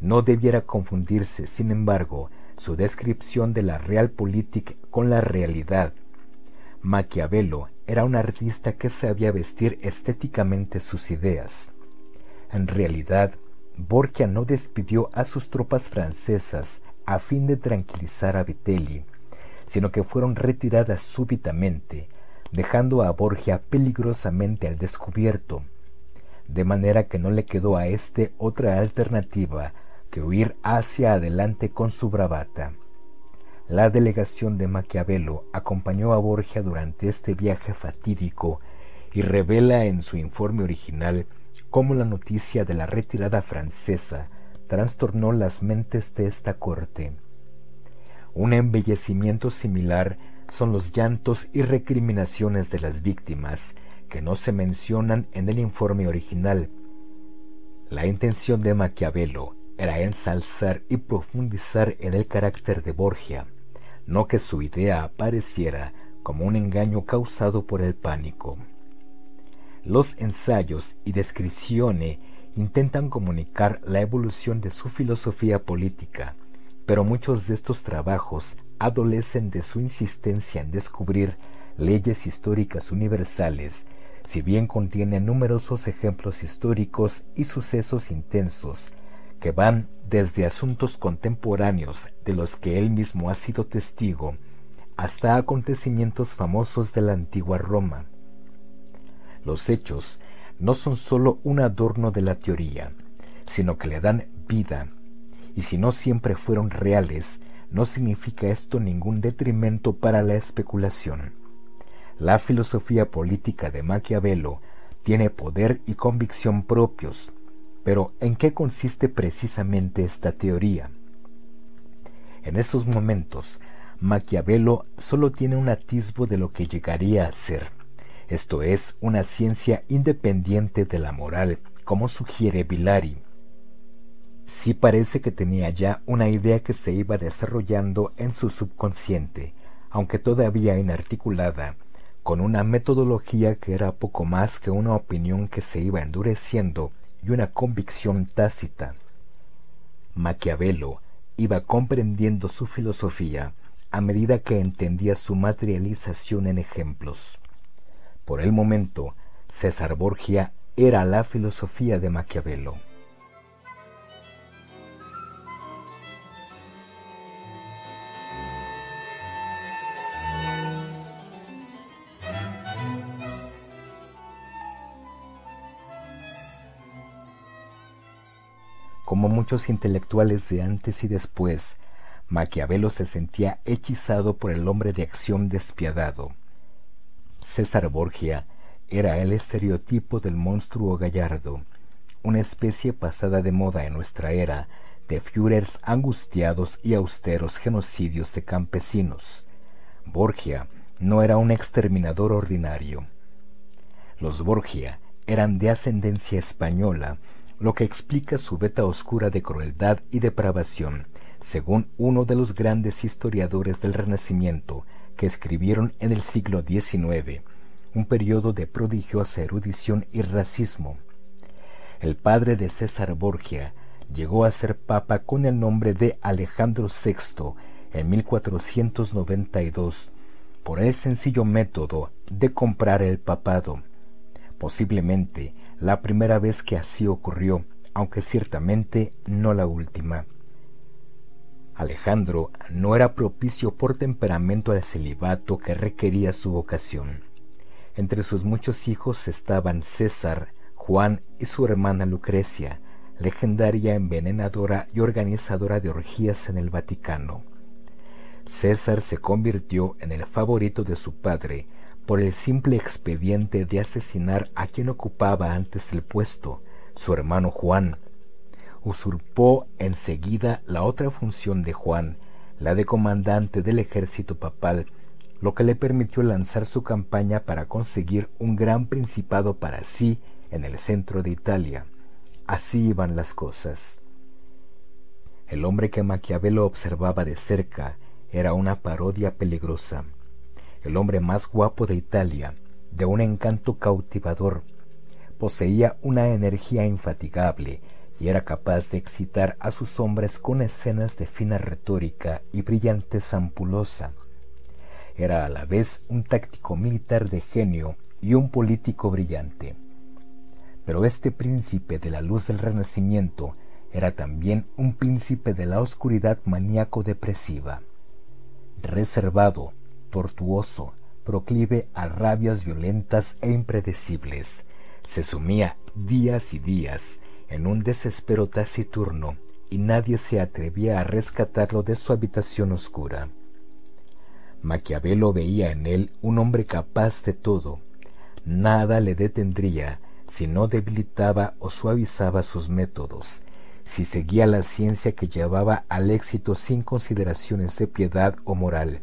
No debiera confundirse, sin embargo, su descripción de la realpolitik con la realidad. Maquiavelo era un artista que sabía vestir estéticamente sus ideas. En realidad, Borgia no despidió a sus tropas francesas a fin de tranquilizar a Vitelli, sino que fueron retiradas súbitamente, dejando a Borgia peligrosamente al descubierto, de manera que no le quedó a éste otra alternativa que huir hacia adelante con su bravata. La delegación de Maquiavelo acompañó a Borgia durante este viaje fatídico y revela en su informe original cómo la noticia de la retirada francesa trastornó las mentes de esta corte. Un embellecimiento similar son los llantos y recriminaciones de las víctimas, que no se mencionan en el informe original. La intención de Maquiavelo era ensalzar y profundizar en el carácter de Borgia, no que su idea apareciera como un engaño causado por el pánico. Los ensayos y descripciones intentan comunicar la evolución de su filosofía política, pero muchos de estos trabajos adolecen de su insistencia en descubrir leyes históricas universales, si bien contienen numerosos ejemplos históricos y sucesos intensos, que van desde asuntos contemporáneos de los que él mismo ha sido testigo, hasta acontecimientos famosos de la antigua Roma. Los hechos no son sólo un adorno de la teoría, sino que le dan vida, y si no siempre fueron reales, no significa esto ningún detrimento para la especulación. La filosofía política de Maquiavelo tiene poder y convicción propios, pero ¿en qué consiste precisamente esta teoría? En estos momentos, Maquiavelo solo tiene un atisbo de lo que llegaría a ser esto es, una ciencia independiente de la moral, como sugiere Villari. Sí parece que tenía ya una idea que se iba desarrollando en su subconsciente, aunque todavía inarticulada, con una metodología que era poco más que una opinión que se iba endureciendo y una convicción tácita. Maquiavelo iba comprendiendo su filosofía a medida que entendía su materialización en ejemplos. Por el momento, César Borgia era la filosofía de Maquiavelo. Como muchos intelectuales de antes y después, Maquiavelo se sentía hechizado por el hombre de acción despiadado César Borgia era el estereotipo del monstruo gallardo, una especie pasada de moda en nuestra era de Führers angustiados y austeros genocidios de campesinos. Borgia no era un exterminador ordinario. Los Borgia eran de ascendencia española, lo que explica su veta oscura de crueldad y depravación, según uno de los grandes historiadores del Renacimiento, que escribieron en el siglo XIX, un periodo de prodigiosa erudición y racismo. El padre de César Borgia llegó a ser papa con el nombre de Alejandro VI en 1492 por el sencillo método de comprar el papado. Posiblemente la primera vez que así ocurrió, aunque ciertamente no la última. Alejandro no era propicio por temperamento al celibato que requería su vocación. Entre sus muchos hijos estaban César, Juan y su hermana Lucrecia, legendaria envenenadora y organizadora de orgías en el Vaticano. César se convirtió en el favorito de su padre por el simple expediente de asesinar a quien ocupaba antes el puesto, su hermano Juan, usurpó enseguida la otra función de Juan, la de comandante del ejército papal, lo que le permitió lanzar su campaña para conseguir un gran principado para sí en el centro de Italia. Así iban las cosas. El hombre que Maquiavelo observaba de cerca era una parodia peligrosa. El hombre más guapo de Italia, de un encanto cautivador, poseía una energía infatigable y era capaz de excitar a sus hombres con escenas de fina retórica y brillante ampulosa. Era a la vez un táctico militar de genio y un político brillante. Pero este príncipe de la luz del Renacimiento era también un príncipe de la oscuridad maníaco-depresiva. Reservado, tortuoso, proclive a rabias violentas e impredecibles, se sumía días y días en un desespero taciturno y nadie se atrevía a rescatarlo de su habitación oscura. Maquiavelo veía en él un hombre capaz de todo. Nada le detendría si no debilitaba o suavizaba sus métodos, si seguía la ciencia que llevaba al éxito sin consideraciones de piedad o moral.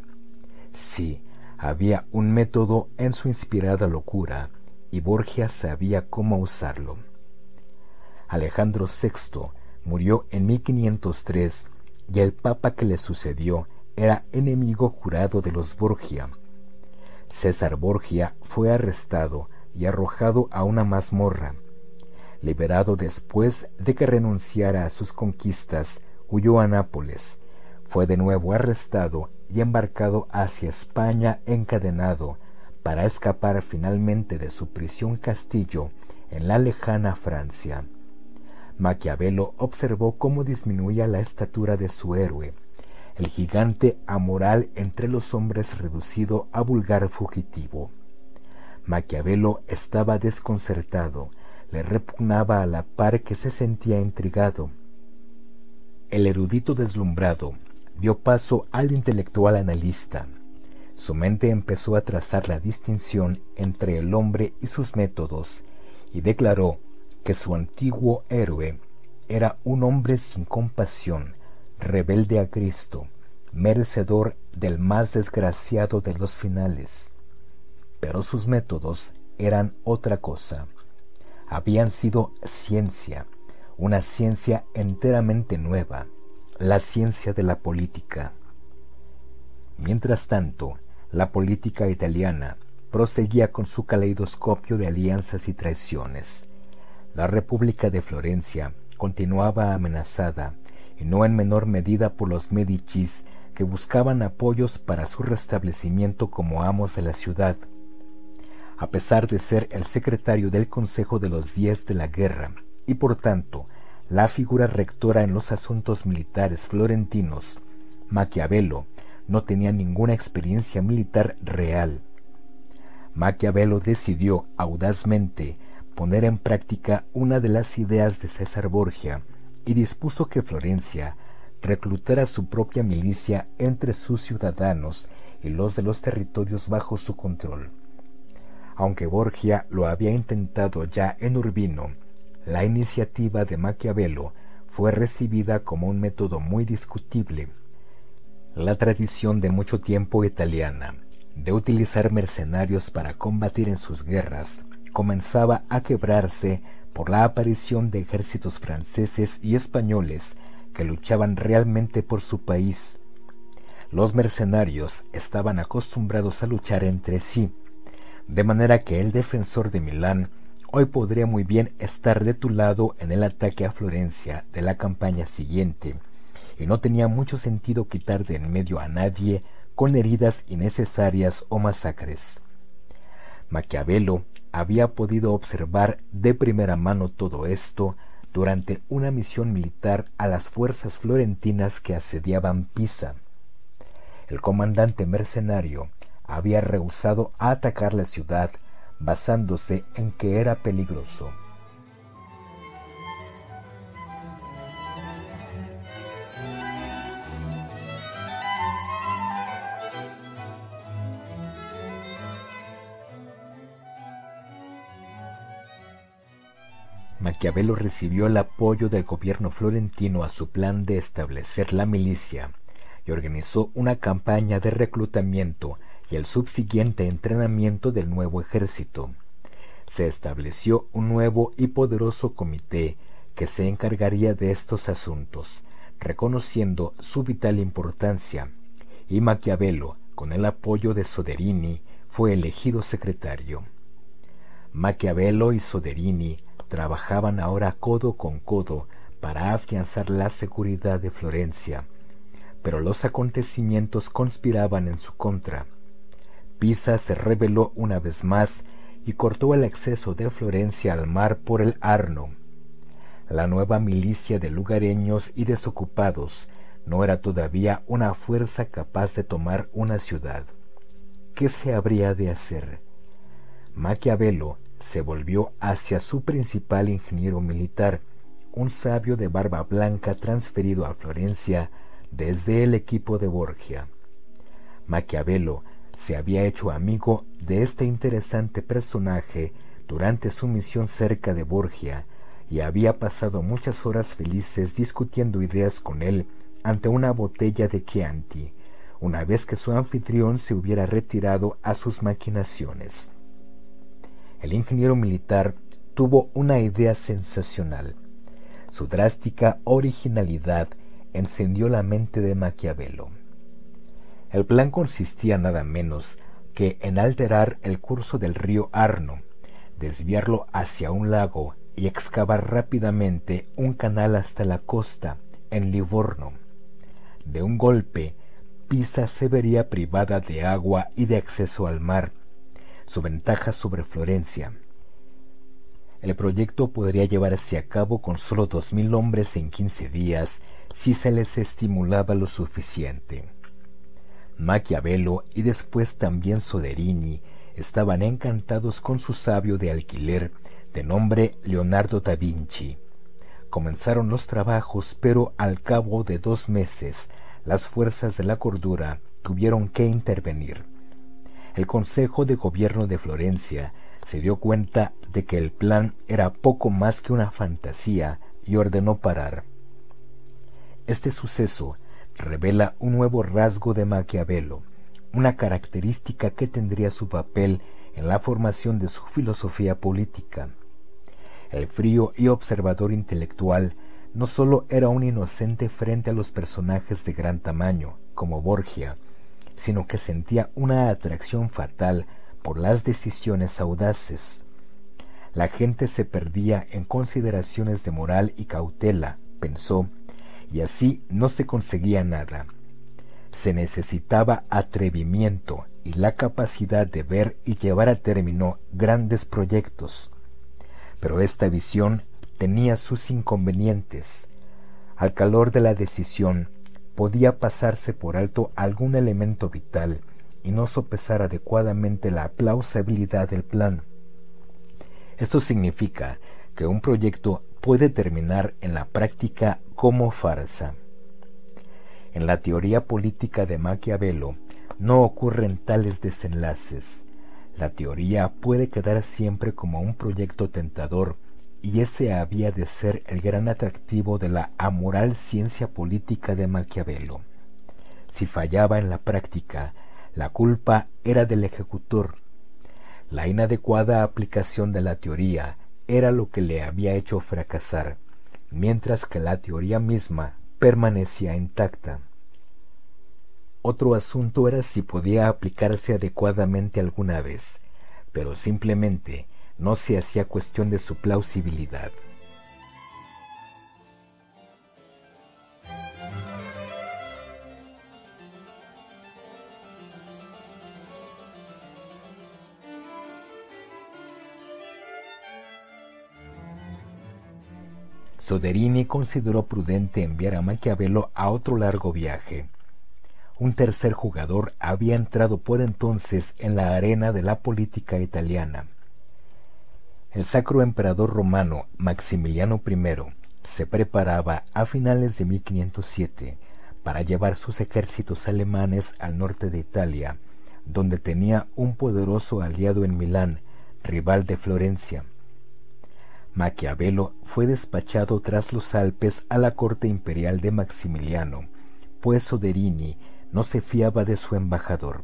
Sí, había un método en su inspirada locura, y Borgia sabía cómo usarlo. Alejandro VI murió en 1503 y el papa que le sucedió era enemigo jurado de los Borgia. César Borgia fue arrestado y arrojado a una mazmorra. Liberado después de que renunciara a sus conquistas, huyó a Nápoles. Fue de nuevo arrestado y embarcado hacia España encadenado para escapar finalmente de su prisión castillo en la lejana Francia. Maquiavelo observó cómo disminuía la estatura de su héroe, el gigante amoral entre los hombres reducido a vulgar fugitivo. Maquiavelo estaba desconcertado, le repugnaba a la par que se sentía intrigado. El erudito deslumbrado dio paso al intelectual analista. Su mente empezó a trazar la distinción entre el hombre y sus métodos y declaró que su antiguo héroe era un hombre sin compasión, rebelde a Cristo, merecedor del más desgraciado de los finales. Pero sus métodos eran otra cosa. Habían sido ciencia, una ciencia enteramente nueva, la ciencia de la política. Mientras tanto, la política italiana proseguía con su caleidoscopio de alianzas y traiciones, la República de Florencia continuaba amenazada, y no en menor medida por los Medicis que buscaban apoyos para su restablecimiento como amos de la ciudad. A pesar de ser el secretario del Consejo de los Diez de la Guerra, y por tanto la figura rectora en los asuntos militares florentinos, Maquiavelo no tenía ninguna experiencia militar real. Maquiavelo decidió audazmente poner en práctica una de las ideas de César Borgia y dispuso que Florencia reclutara su propia milicia entre sus ciudadanos y los de los territorios bajo su control. Aunque Borgia lo había intentado ya en Urbino, la iniciativa de Maquiavelo fue recibida como un método muy discutible. La tradición de mucho tiempo italiana de utilizar mercenarios para combatir en sus guerras comenzaba a quebrarse por la aparición de ejércitos franceses y españoles que luchaban realmente por su país. Los mercenarios estaban acostumbrados a luchar entre sí, de manera que el defensor de Milán hoy podría muy bien estar de tu lado en el ataque a Florencia de la campaña siguiente, y no tenía mucho sentido quitar de en medio a nadie con heridas innecesarias o masacres. Maquiavelo había podido observar de primera mano todo esto durante una misión militar a las fuerzas florentinas que asediaban Pisa. El comandante mercenario había rehusado atacar la ciudad basándose en que era peligroso. Maquiavelo recibió el apoyo del gobierno florentino a su plan de establecer la milicia y organizó una campaña de reclutamiento y el subsiguiente entrenamiento del nuevo ejército. Se estableció un nuevo y poderoso comité que se encargaría de estos asuntos, reconociendo su vital importancia, y Maquiavelo, con el apoyo de Soderini, fue elegido secretario. Maquiavelo y Soderini trabajaban ahora codo con codo para afianzar la seguridad de Florencia, pero los acontecimientos conspiraban en su contra. Pisa se rebeló una vez más y cortó el acceso de Florencia al mar por el Arno. La nueva milicia de lugareños y desocupados no era todavía una fuerza capaz de tomar una ciudad. ¿Qué se habría de hacer? Maquiavelo se volvió hacia su principal ingeniero militar, un sabio de barba blanca transferido a Florencia desde el equipo de Borgia. Maquiavelo se había hecho amigo de este interesante personaje durante su misión cerca de Borgia y había pasado muchas horas felices discutiendo ideas con él ante una botella de Chianti, una vez que su anfitrión se hubiera retirado a sus maquinaciones el ingeniero militar tuvo una idea sensacional. Su drástica originalidad encendió la mente de Maquiavelo. El plan consistía nada menos que en alterar el curso del río Arno, desviarlo hacia un lago y excavar rápidamente un canal hasta la costa, en Livorno. De un golpe, Pisa se vería privada de agua y de acceso al mar, su ventaja sobre Florencia. El proyecto podría llevarse a cabo con solo dos mil hombres en quince días si se les estimulaba lo suficiente. Maquiavelo y después también Soderini estaban encantados con su sabio de alquiler de nombre Leonardo da Vinci. Comenzaron los trabajos, pero al cabo de dos meses las fuerzas de la cordura tuvieron que intervenir el Consejo de Gobierno de Florencia se dio cuenta de que el plan era poco más que una fantasía y ordenó parar. Este suceso revela un nuevo rasgo de Maquiavelo, una característica que tendría su papel en la formación de su filosofía política. El frío y observador intelectual no sólo era un inocente frente a los personajes de gran tamaño, como Borgia, sino que sentía una atracción fatal por las decisiones audaces. La gente se perdía en consideraciones de moral y cautela, pensó, y así no se conseguía nada. Se necesitaba atrevimiento y la capacidad de ver y llevar a término grandes proyectos. Pero esta visión tenía sus inconvenientes. Al calor de la decisión, podía pasarse por alto algún elemento vital y no sopesar adecuadamente la plausibilidad del plan. Esto significa que un proyecto puede terminar en la práctica como farsa. En la teoría política de Maquiavelo no ocurren tales desenlaces. La teoría puede quedar siempre como un proyecto tentador y ese había de ser el gran atractivo de la amoral ciencia política de Maquiavelo. Si fallaba en la práctica, la culpa era del ejecutor. La inadecuada aplicación de la teoría era lo que le había hecho fracasar, mientras que la teoría misma permanecía intacta. Otro asunto era si podía aplicarse adecuadamente alguna vez, pero simplemente no se hacía cuestión de su plausibilidad. Soderini consideró prudente enviar a Maquiavelo a otro largo viaje. Un tercer jugador había entrado por entonces en la arena de la política italiana, el sacro emperador romano Maximiliano I se preparaba a finales de 1507 para llevar sus ejércitos alemanes al norte de Italia, donde tenía un poderoso aliado en Milán, rival de Florencia. Maquiavelo fue despachado tras los Alpes a la corte imperial de Maximiliano, pues Soderini no se fiaba de su embajador.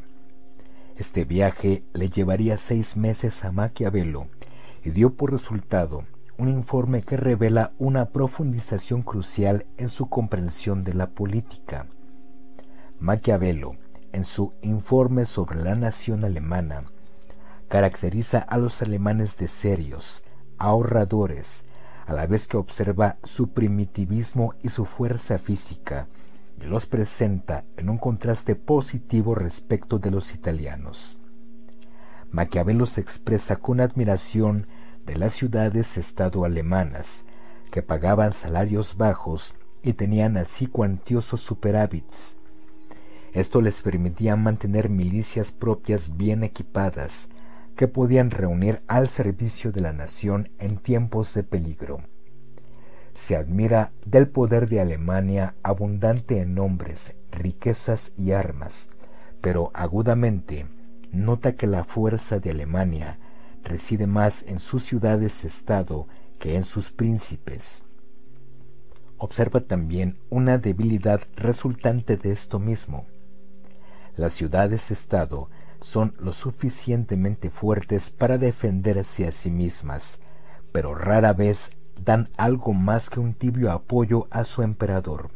Este viaje le llevaría seis meses a Maquiavelo y dio por resultado un informe que revela una profundización crucial en su comprensión de la política. Maquiavelo, en su informe sobre la nación alemana, caracteriza a los alemanes de serios, ahorradores, a la vez que observa su primitivismo y su fuerza física, y los presenta en un contraste positivo respecto de los italianos. Maquiavelo se expresa con admiración de las ciudades-estado alemanas, que pagaban salarios bajos y tenían así cuantiosos superávits. Esto les permitía mantener milicias propias bien equipadas, que podían reunir al servicio de la nación en tiempos de peligro se admira del poder de Alemania abundante en hombres, riquezas y armas, pero agudamente nota que la fuerza de Alemania reside más en sus ciudades-estado que en sus príncipes. Observa también una debilidad resultante de esto mismo. Las ciudades-estado son lo suficientemente fuertes para defenderse a sí mismas, pero rara vez dan algo más que un tibio apoyo a su emperador.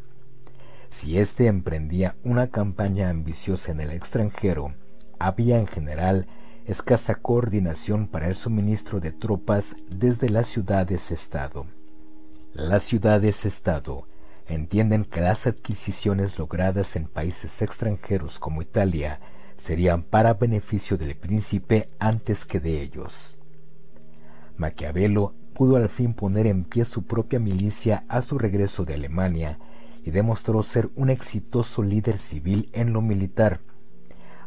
Si éste emprendía una campaña ambiciosa en el extranjero, había en general escasa coordinación para el suministro de tropas desde las ciudades-estado. Las ciudades-estado entienden que las adquisiciones logradas en países extranjeros como Italia serían para beneficio del príncipe antes que de ellos. Maquiavelo pudo al fin poner en pie su propia milicia a su regreso de Alemania y demostró ser un exitoso líder civil en lo militar,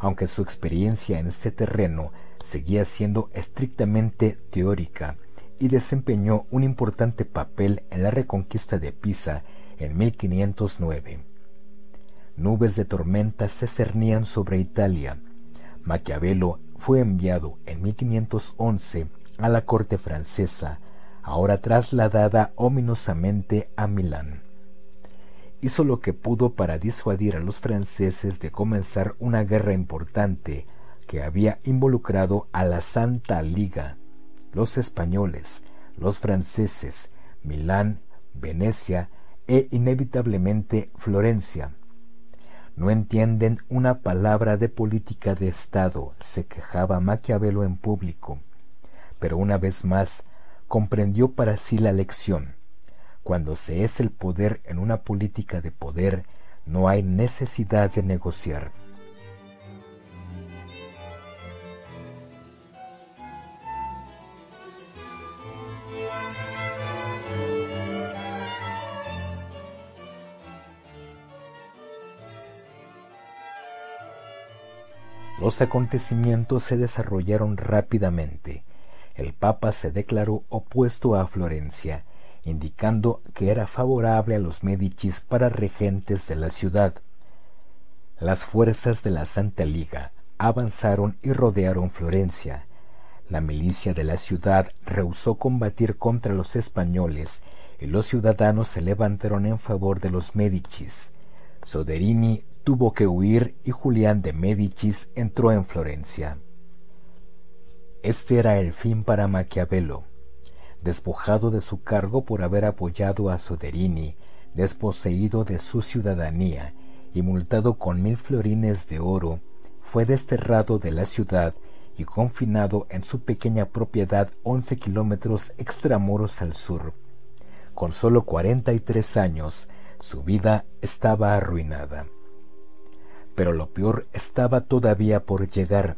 aunque su experiencia en este terreno seguía siendo estrictamente teórica y desempeñó un importante papel en la reconquista de Pisa en 1509. Nubes de tormenta se cernían sobre Italia. Maquiavelo fue enviado en 1511 a la corte francesa ahora trasladada ominosamente a Milán. Hizo lo que pudo para disuadir a los franceses de comenzar una guerra importante que había involucrado a la Santa Liga, los españoles, los franceses, Milán, Venecia e inevitablemente Florencia. No entienden una palabra de política de Estado, se quejaba Maquiavelo en público. Pero una vez más comprendió para sí la lección. Cuando se es el poder en una política de poder, no hay necesidad de negociar. Los acontecimientos se desarrollaron rápidamente el Papa se declaró opuesto a Florencia, indicando que era favorable a los Médicis para regentes de la ciudad. Las fuerzas de la Santa Liga avanzaron y rodearon Florencia. La milicia de la ciudad rehusó combatir contra los españoles y los ciudadanos se levantaron en favor de los Médicis. Soderini tuvo que huir y Julián de Médicis entró en Florencia. Este era el fin para Maquiavelo. Despojado de su cargo por haber apoyado a Soderini, desposeído de su ciudadanía y multado con mil florines de oro, fue desterrado de la ciudad y confinado en su pequeña propiedad once kilómetros extramuros al sur. Con sólo cuarenta y tres años, su vida estaba arruinada. Pero lo peor estaba todavía por llegar.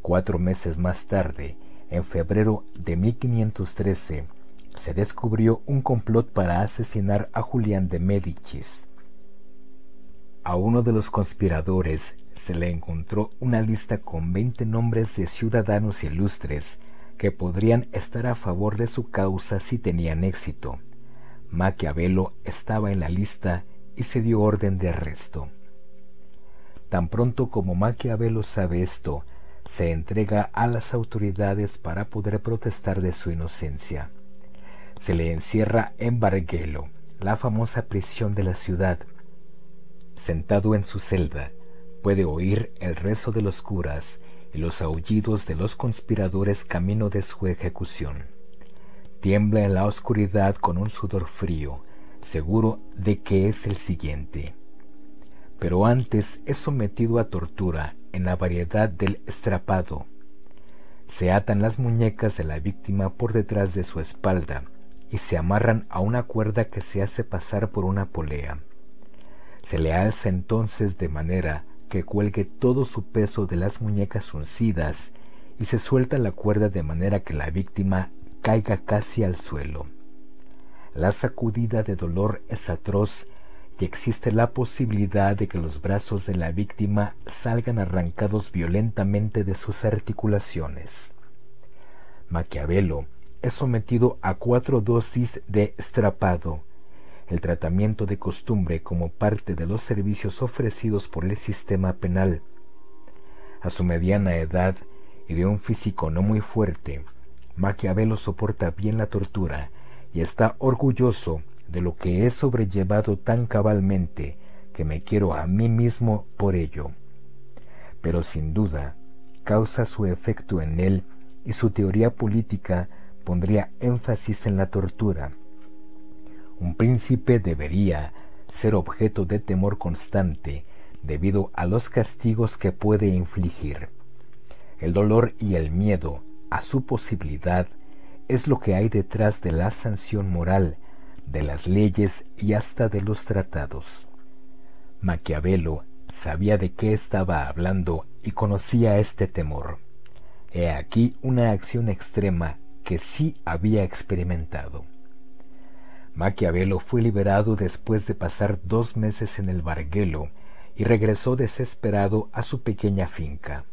Cuatro meses más tarde, en febrero de 1513, se descubrió un complot para asesinar a Julián de Médicis. A uno de los conspiradores se le encontró una lista con veinte nombres de ciudadanos ilustres que podrían estar a favor de su causa si tenían éxito. Maquiavelo estaba en la lista y se dio orden de arresto. Tan pronto como Maquiavelo sabe esto, se entrega a las autoridades para poder protestar de su inocencia. Se le encierra en Barguelo, la famosa prisión de la ciudad. Sentado en su celda, puede oír el rezo de los curas y los aullidos de los conspiradores camino de su ejecución. Tiembla en la oscuridad con un sudor frío, seguro de que es el siguiente. Pero antes es sometido a tortura en la variedad del estrapado. Se atan las muñecas de la víctima por detrás de su espalda y se amarran a una cuerda que se hace pasar por una polea. Se le alza entonces de manera que cuelgue todo su peso de las muñecas uncidas y se suelta la cuerda de manera que la víctima caiga casi al suelo. La sacudida de dolor es atroz y existe la posibilidad de que los brazos de la víctima salgan arrancados violentamente de sus articulaciones. Maquiavelo es sometido a cuatro dosis de estrapado, el tratamiento de costumbre como parte de los servicios ofrecidos por el sistema penal. A su mediana edad y de un físico no muy fuerte, Maquiavelo soporta bien la tortura y está orgulloso de lo que he sobrellevado tan cabalmente que me quiero a mí mismo por ello. Pero sin duda causa su efecto en él y su teoría política pondría énfasis en la tortura. Un príncipe debería ser objeto de temor constante debido a los castigos que puede infligir. El dolor y el miedo a su posibilidad es lo que hay detrás de la sanción moral, de las leyes y hasta de los tratados. Maquiavelo sabía de qué estaba hablando y conocía este temor. He aquí una acción extrema que sí había experimentado. Maquiavelo fue liberado después de pasar dos meses en el Barguelo y regresó desesperado a su pequeña finca.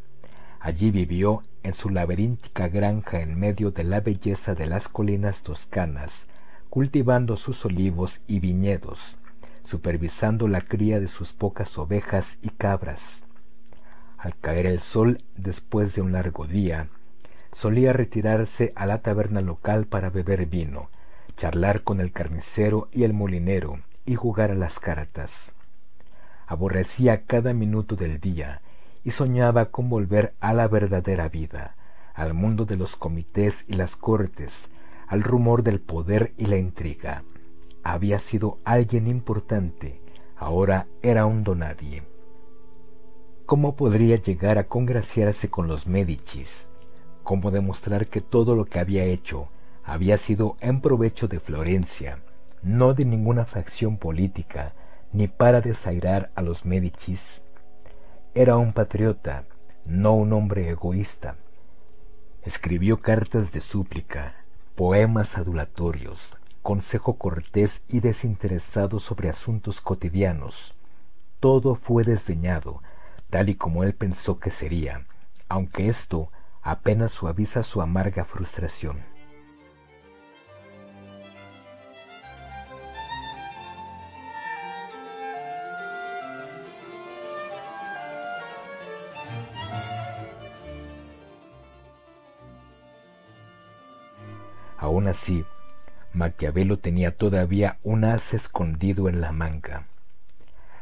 Allí vivió en su laberíntica granja en medio de la belleza de las colinas toscanas, cultivando sus olivos y viñedos, supervisando la cría de sus pocas ovejas y cabras. Al caer el sol después de un largo día, solía retirarse a la taberna local para beber vino, charlar con el carnicero y el molinero y jugar a las cartas. Aborrecía cada minuto del día y soñaba con volver a la verdadera vida, al mundo de los comités y las cortes, al rumor del poder y la intriga. Había sido alguien importante, ahora era un donadie. ¿Cómo podría llegar a congraciarse con los Médicis? como demostrar que todo lo que había hecho había sido en provecho de Florencia, no de ninguna facción política, ni para desairar a los Médicis. Era un patriota, no un hombre egoísta. Escribió cartas de súplica, poemas adulatorios, consejo cortés y desinteresado sobre asuntos cotidianos. Todo fue desdeñado, tal y como él pensó que sería, aunque esto apenas suaviza su amarga frustración. Aún así, Maquiavelo tenía todavía un as escondido en la manga.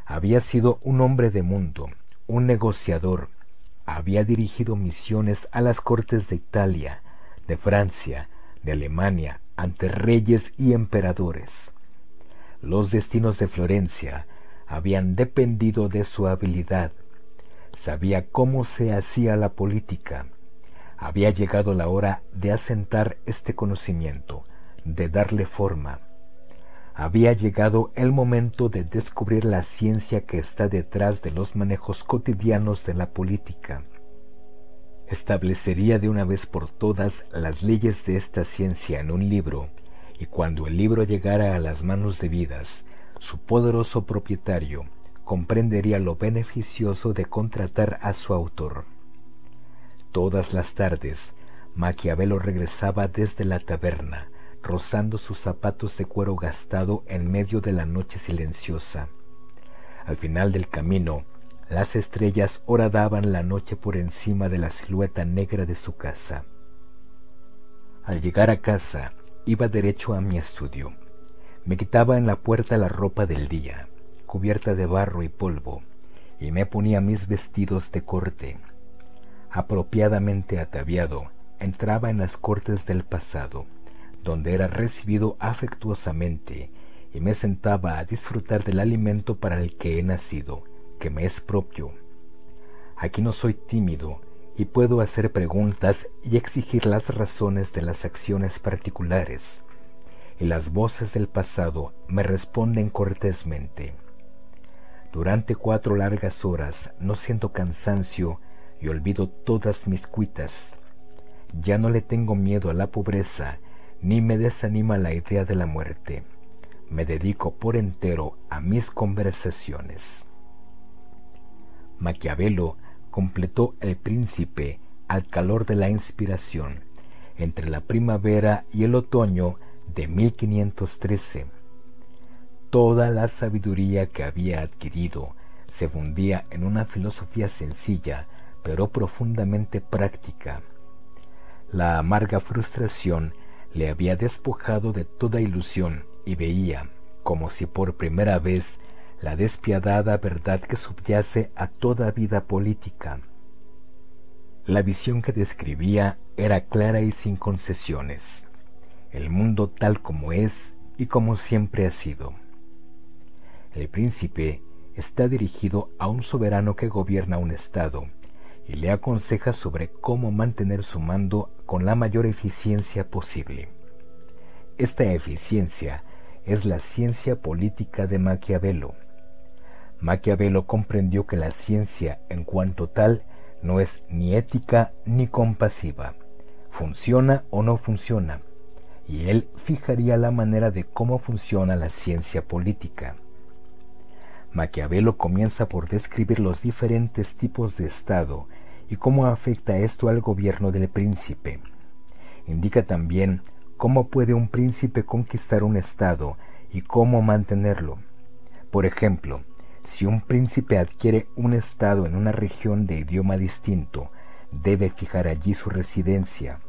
Había sido un hombre de mundo, un negociador, había dirigido misiones a las cortes de Italia, de Francia, de Alemania, ante reyes y emperadores. Los destinos de Florencia habían dependido de su habilidad. Sabía cómo se hacía la política. Había llegado la hora de asentar este conocimiento, de darle forma había llegado el momento de descubrir la ciencia que está detrás de los manejos cotidianos de la política. Establecería de una vez por todas las leyes de esta ciencia en un libro y cuando el libro llegara a las manos debidas, su poderoso propietario comprendería lo beneficioso de contratar a su autor. Todas las tardes, Maquiavelo regresaba desde la taberna, rozando sus zapatos de cuero gastado en medio de la noche silenciosa. Al final del camino, las estrellas horadaban la noche por encima de la silueta negra de su casa. Al llegar a casa, iba derecho a mi estudio. Me quitaba en la puerta la ropa del día, cubierta de barro y polvo, y me ponía mis vestidos de corte. Apropiadamente ataviado, entraba en las cortes del pasado, donde era recibido afectuosamente, y me sentaba a disfrutar del alimento para el que he nacido, que me es propio. Aquí no soy tímido, y puedo hacer preguntas y exigir las razones de las acciones particulares, y las voces del pasado me responden cortésmente. Durante cuatro largas horas no siento cansancio y olvido todas mis cuitas. Ya no le tengo miedo a la pobreza, ni me desanima la idea de la muerte. Me dedico por entero a mis conversaciones. Maquiavelo completó El Príncipe al calor de la inspiración entre la primavera y el otoño de 1513. Toda la sabiduría que había adquirido se fundía en una filosofía sencilla pero profundamente práctica. La amarga frustración le había despojado de toda ilusión y veía, como si por primera vez, la despiadada verdad que subyace a toda vida política. La visión que describía era clara y sin concesiones. El mundo tal como es y como siempre ha sido. El príncipe está dirigido a un soberano que gobierna un estado y le aconseja sobre cómo mantener su mando con la mayor eficiencia posible. Esta eficiencia es la ciencia política de Maquiavelo Maquiavelo comprendió que la ciencia en cuanto tal no es ni ética ni compasiva, funciona o no funciona, y él fijaría la manera de cómo funciona la ciencia política. Maquiavelo comienza por describir los diferentes tipos de Estado y cómo afecta esto al gobierno del príncipe. Indica también cómo puede un príncipe conquistar un Estado y cómo mantenerlo. Por ejemplo, si un príncipe adquiere un estado en una región de idioma distinto, debe fijar allí su residencia.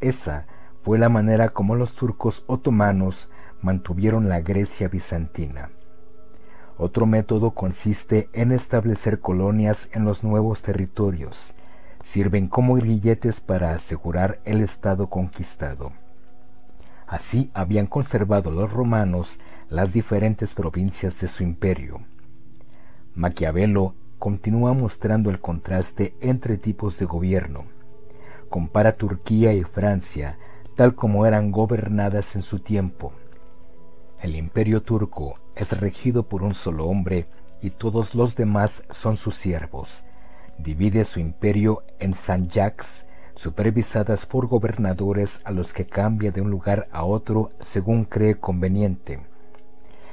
Esa fue la manera como los turcos otomanos mantuvieron la Grecia bizantina. Otro método consiste en establecer colonias en los nuevos territorios. Sirven como grilletes para asegurar el estado conquistado. Así habían conservado los romanos las diferentes provincias de su imperio. Maquiavelo continúa mostrando el contraste entre tipos de gobierno. Compara Turquía y Francia tal como eran gobernadas en su tiempo. El imperio turco es regido por un solo hombre y todos los demás son sus siervos. Divide su imperio en sanjaks, supervisadas por gobernadores a los que cambia de un lugar a otro según cree conveniente.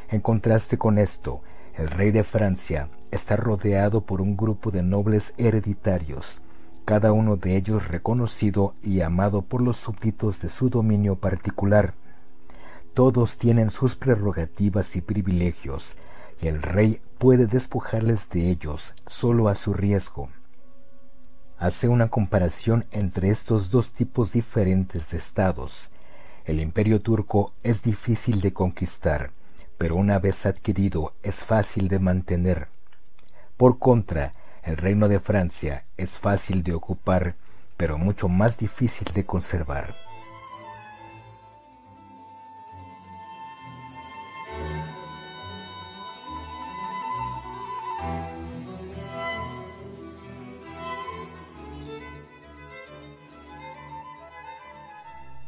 En contraste con esto, el rey de Francia está rodeado por un grupo de nobles hereditarios, cada uno de ellos reconocido y amado por los súbditos de su dominio particular. Todos tienen sus prerrogativas y privilegios, y el rey puede despojarles de ellos solo a su riesgo. Hace una comparación entre estos dos tipos diferentes de estados. El imperio turco es difícil de conquistar, pero una vez adquirido es fácil de mantener. Por contra, el reino de Francia es fácil de ocupar, pero mucho más difícil de conservar.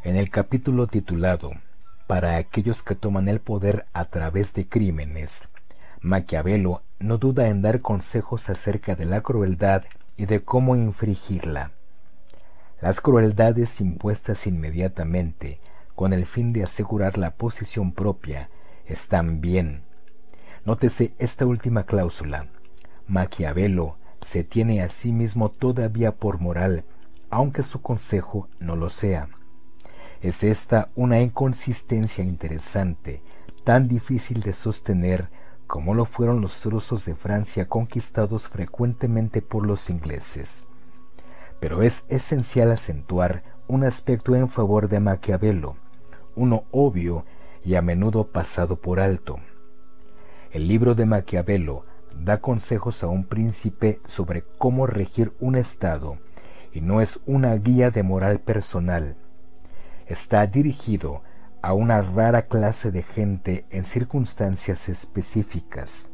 En el capítulo titulado Para aquellos que toman el poder a través de crímenes, Maquiavelo no duda en dar consejos acerca de la crueldad y de cómo infringirla. Las crueldades impuestas inmediatamente con el fin de asegurar la posición propia están bien. Nótese esta última cláusula. Maquiavelo se tiene a sí mismo todavía por moral, aunque su consejo no lo sea. Es esta una inconsistencia interesante, tan difícil de sostener como lo fueron los trozos de Francia conquistados frecuentemente por los ingleses. Pero es esencial acentuar un aspecto en favor de Maquiavelo, uno obvio y a menudo pasado por alto. El libro de Maquiavelo da consejos a un príncipe sobre cómo regir un Estado y no es una guía de moral personal. Está dirigido a una rara clase de gente en circunstancias específicas.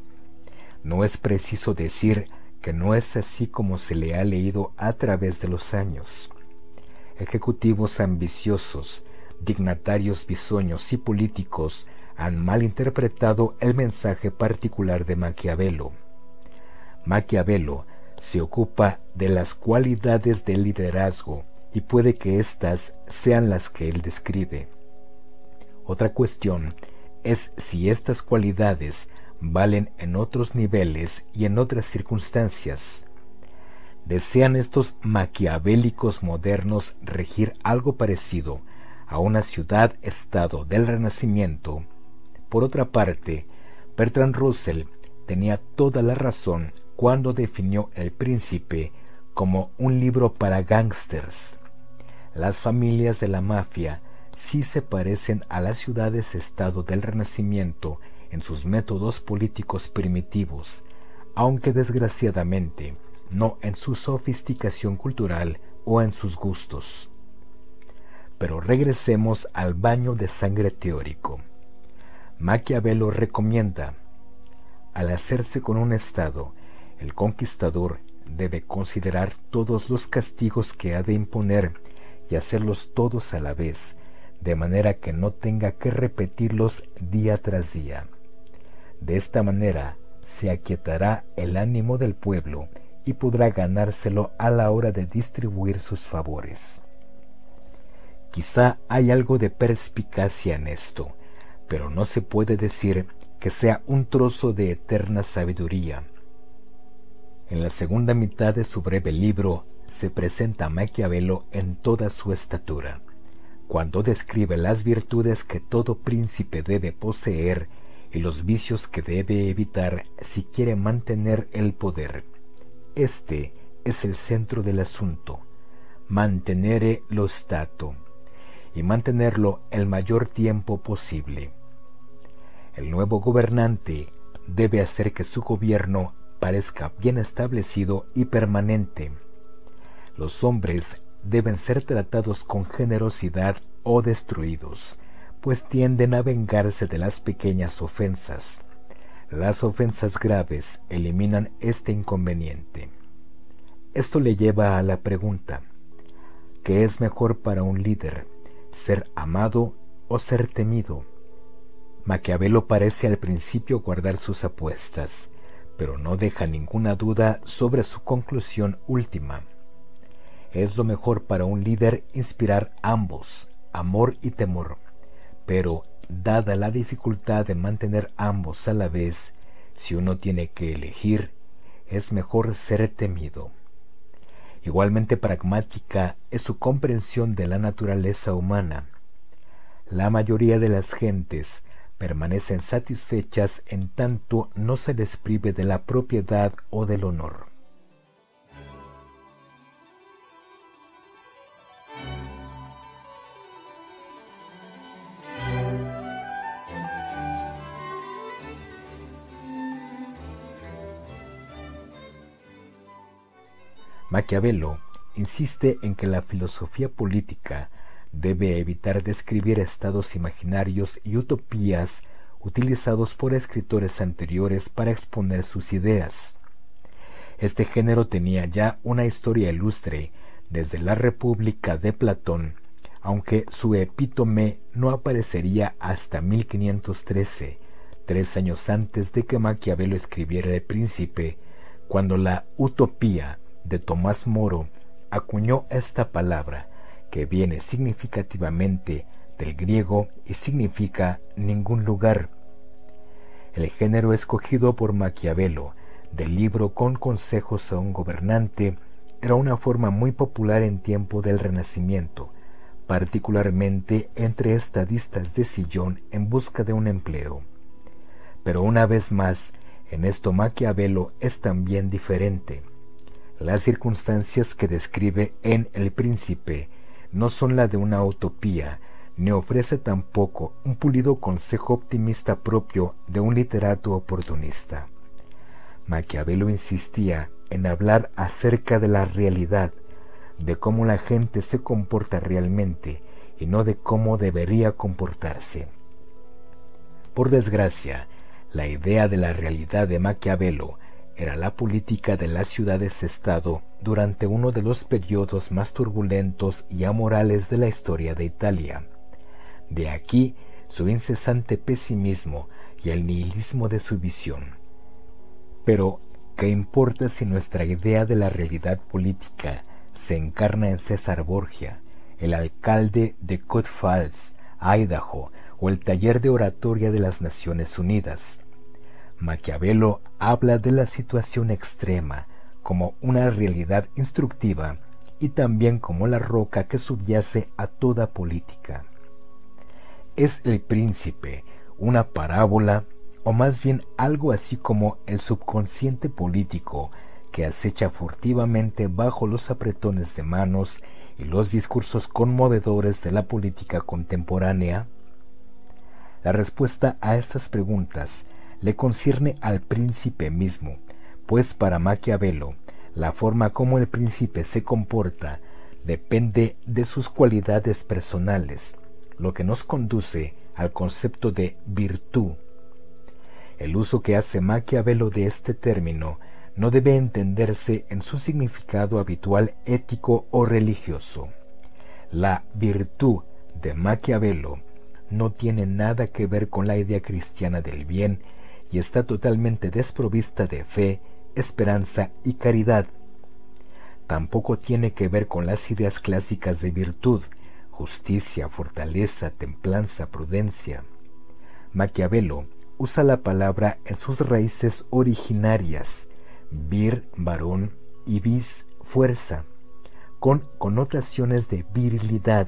No es preciso decir que no es así como se le ha leído a través de los años. Ejecutivos ambiciosos, dignatarios bisoños y políticos han malinterpretado el mensaje particular de Maquiavelo. Maquiavelo se ocupa de las cualidades del liderazgo y puede que éstas sean las que él describe. Otra cuestión es si estas cualidades valen en otros niveles y en otras circunstancias. ¿Desean estos maquiavélicos modernos regir algo parecido a una ciudad-estado del Renacimiento? Por otra parte, Bertrand Russell tenía toda la razón cuando definió El Príncipe como un libro para gángsters. Las familias de la mafia sí se parecen a las ciudades-estado del Renacimiento en sus métodos políticos primitivos, aunque desgraciadamente no en su sofisticación cultural o en sus gustos. Pero regresemos al baño de sangre teórico. Maquiavelo recomienda, al hacerse con un Estado, el conquistador debe considerar todos los castigos que ha de imponer hacerlos todos a la vez, de manera que no tenga que repetirlos día tras día. De esta manera se aquietará el ánimo del pueblo y podrá ganárselo a la hora de distribuir sus favores. Quizá hay algo de perspicacia en esto, pero no se puede decir que sea un trozo de eterna sabiduría. En la segunda mitad de su breve libro se presenta Maquiavelo en toda su estatura cuando describe las virtudes que todo príncipe debe poseer y los vicios que debe evitar si quiere mantener el poder. Este es el centro del asunto, mantenere lo stato, y mantenerlo el mayor tiempo posible. El nuevo gobernante debe hacer que su gobierno parezca bien establecido y permanente. Los hombres deben ser tratados con generosidad o destruidos, pues tienden a vengarse de las pequeñas ofensas. Las ofensas graves eliminan este inconveniente. Esto le lleva a la pregunta, ¿qué es mejor para un líder, ser amado o ser temido? Maquiavelo parece al principio guardar sus apuestas, pero no deja ninguna duda sobre su conclusión última. Es lo mejor para un líder inspirar ambos, amor y temor, pero dada la dificultad de mantener ambos a la vez, si uno tiene que elegir, es mejor ser temido. Igualmente pragmática es su comprensión de la naturaleza humana. La mayoría de las gentes permanecen satisfechas en tanto no se les prive de la propiedad o del honor. Maquiavelo insiste en que la filosofía política debe evitar describir estados imaginarios y utopías utilizados por escritores anteriores para exponer sus ideas. Este género tenía ya una historia ilustre desde la República de Platón, aunque su epítome no aparecería hasta 1513, tres años antes de que Maquiavelo escribiera El Príncipe, cuando la utopía de Tomás Moro acuñó esta palabra que viene significativamente del griego y significa ningún lugar. El género escogido por Maquiavelo del libro Con consejos a un gobernante era una forma muy popular en tiempo del Renacimiento, particularmente entre estadistas de sillón en busca de un empleo. Pero una vez más, en esto Maquiavelo es también diferente. Las circunstancias que describe en El Príncipe no son la de una utopía, ni ofrece tampoco un pulido consejo optimista propio de un literato oportunista. Maquiavelo insistía en hablar acerca de la realidad, de cómo la gente se comporta realmente y no de cómo debería comportarse. Por desgracia, la idea de la realidad de Maquiavelo era la política de las ciudades-estado durante uno de los periodos más turbulentos y amorales de la historia de Italia. De aquí su incesante pesimismo y el nihilismo de su visión. Pero, ¿qué importa si nuestra idea de la realidad política se encarna en César Borgia, el alcalde de Coot Falls, Idaho, o el taller de oratoria de las Naciones Unidas? Maquiavelo habla de la situación extrema como una realidad instructiva y también como la roca que subyace a toda política. Es el príncipe, una parábola o más bien algo así como el subconsciente político que acecha furtivamente bajo los apretones de manos y los discursos conmovedores de la política contemporánea? La respuesta a estas preguntas le concierne al príncipe mismo, pues para Maquiavelo la forma como el príncipe se comporta depende de sus cualidades personales, lo que nos conduce al concepto de virtud el uso que hace Maquiavelo de este término no debe entenderse en su significado habitual ético o religioso. La virtud de Maquiavelo no tiene nada que ver con la idea cristiana del bien y está totalmente desprovista de fe, esperanza y caridad. Tampoco tiene que ver con las ideas clásicas de virtud, justicia, fortaleza, templanza, prudencia. Maquiavelo usa la palabra en sus raíces originarias, vir, varón, y vis, fuerza, con connotaciones de virilidad.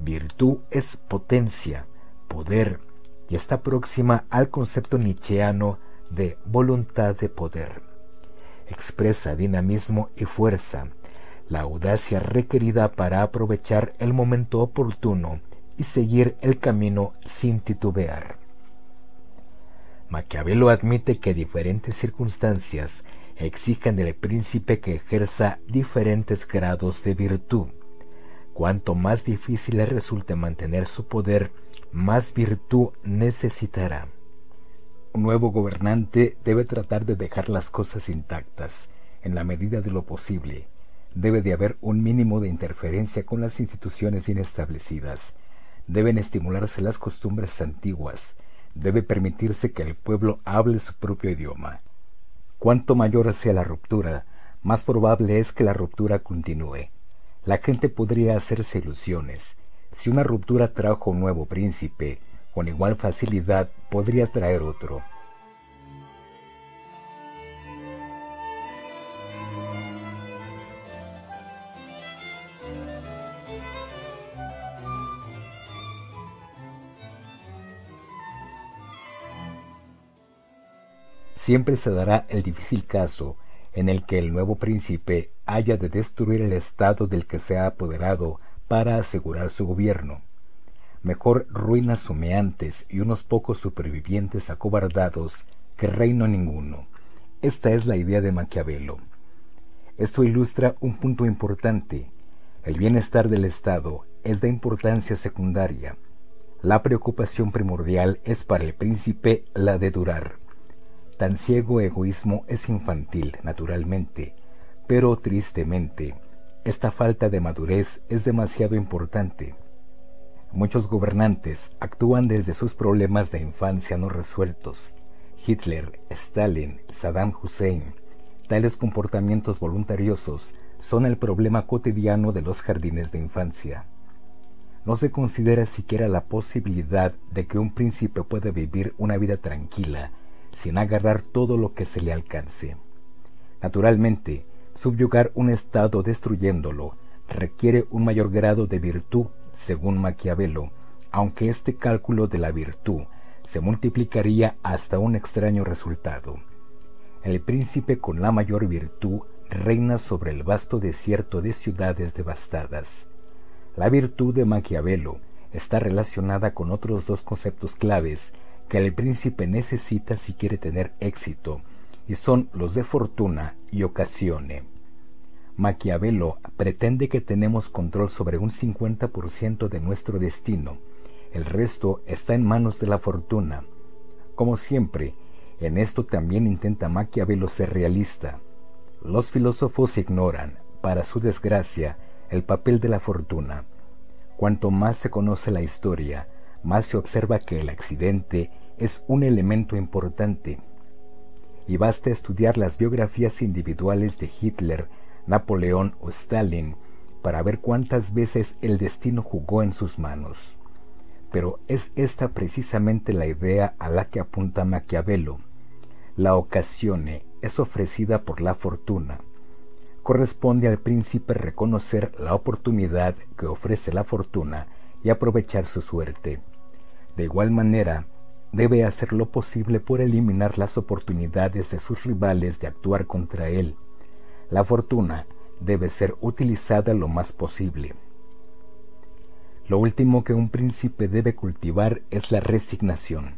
Virtud es potencia, poder, y está próxima al concepto nietzscheano de voluntad de poder. Expresa dinamismo y fuerza, la audacia requerida para aprovechar el momento oportuno y seguir el camino sin titubear. Maquiavelo admite que diferentes circunstancias exigen del príncipe que ejerza diferentes grados de virtud. Cuanto más difícil le resulte mantener su poder, más virtud necesitará. Un nuevo gobernante debe tratar de dejar las cosas intactas, en la medida de lo posible. Debe de haber un mínimo de interferencia con las instituciones bien establecidas. Deben estimularse las costumbres antiguas, debe permitirse que el pueblo hable su propio idioma. Cuanto mayor sea la ruptura, más probable es que la ruptura continúe. La gente podría hacerse ilusiones. Si una ruptura trajo un nuevo príncipe, con igual facilidad podría traer otro. siempre se dará el difícil caso en el que el nuevo príncipe haya de destruir el estado del que se ha apoderado para asegurar su gobierno. Mejor ruinas humeantes y unos pocos supervivientes acobardados que reino ninguno. Esta es la idea de Maquiavelo. Esto ilustra un punto importante. El bienestar del Estado es de importancia secundaria. La preocupación primordial es para el príncipe la de durar. Tan ciego egoísmo es infantil, naturalmente, pero tristemente, esta falta de madurez es demasiado importante. Muchos gobernantes actúan desde sus problemas de infancia no resueltos. Hitler, Stalin, Saddam Hussein, tales comportamientos voluntariosos son el problema cotidiano de los jardines de infancia. no se considera siquiera la posibilidad de que un príncipe pueda vivir una vida tranquila sin agarrar todo lo que se le alcance. Naturalmente, subyugar un estado destruyéndolo requiere un mayor grado de virtud, según Maquiavelo, aunque este cálculo de la virtud se multiplicaría hasta un extraño resultado. El príncipe con la mayor virtud reina sobre el vasto desierto de ciudades devastadas. La virtud de Maquiavelo está relacionada con otros dos conceptos claves que el príncipe necesita si quiere tener éxito, y son los de fortuna y ocasione. Maquiavelo pretende que tenemos control sobre un 50% de nuestro destino, el resto está en manos de la fortuna. Como siempre, en esto también intenta Maquiavelo ser realista. Los filósofos ignoran, para su desgracia, el papel de la fortuna. Cuanto más se conoce la historia, más se observa que el accidente es un elemento importante. Y basta estudiar las biografías individuales de Hitler, Napoleón o Stalin para ver cuántas veces el destino jugó en sus manos. Pero es esta precisamente la idea a la que apunta Maquiavelo. La ocasione es ofrecida por la fortuna. Corresponde al príncipe reconocer la oportunidad que ofrece la fortuna y aprovechar su suerte. De igual manera, debe hacer lo posible por eliminar las oportunidades de sus rivales de actuar contra él. La fortuna debe ser utilizada lo más posible. Lo último que un príncipe debe cultivar es la resignación,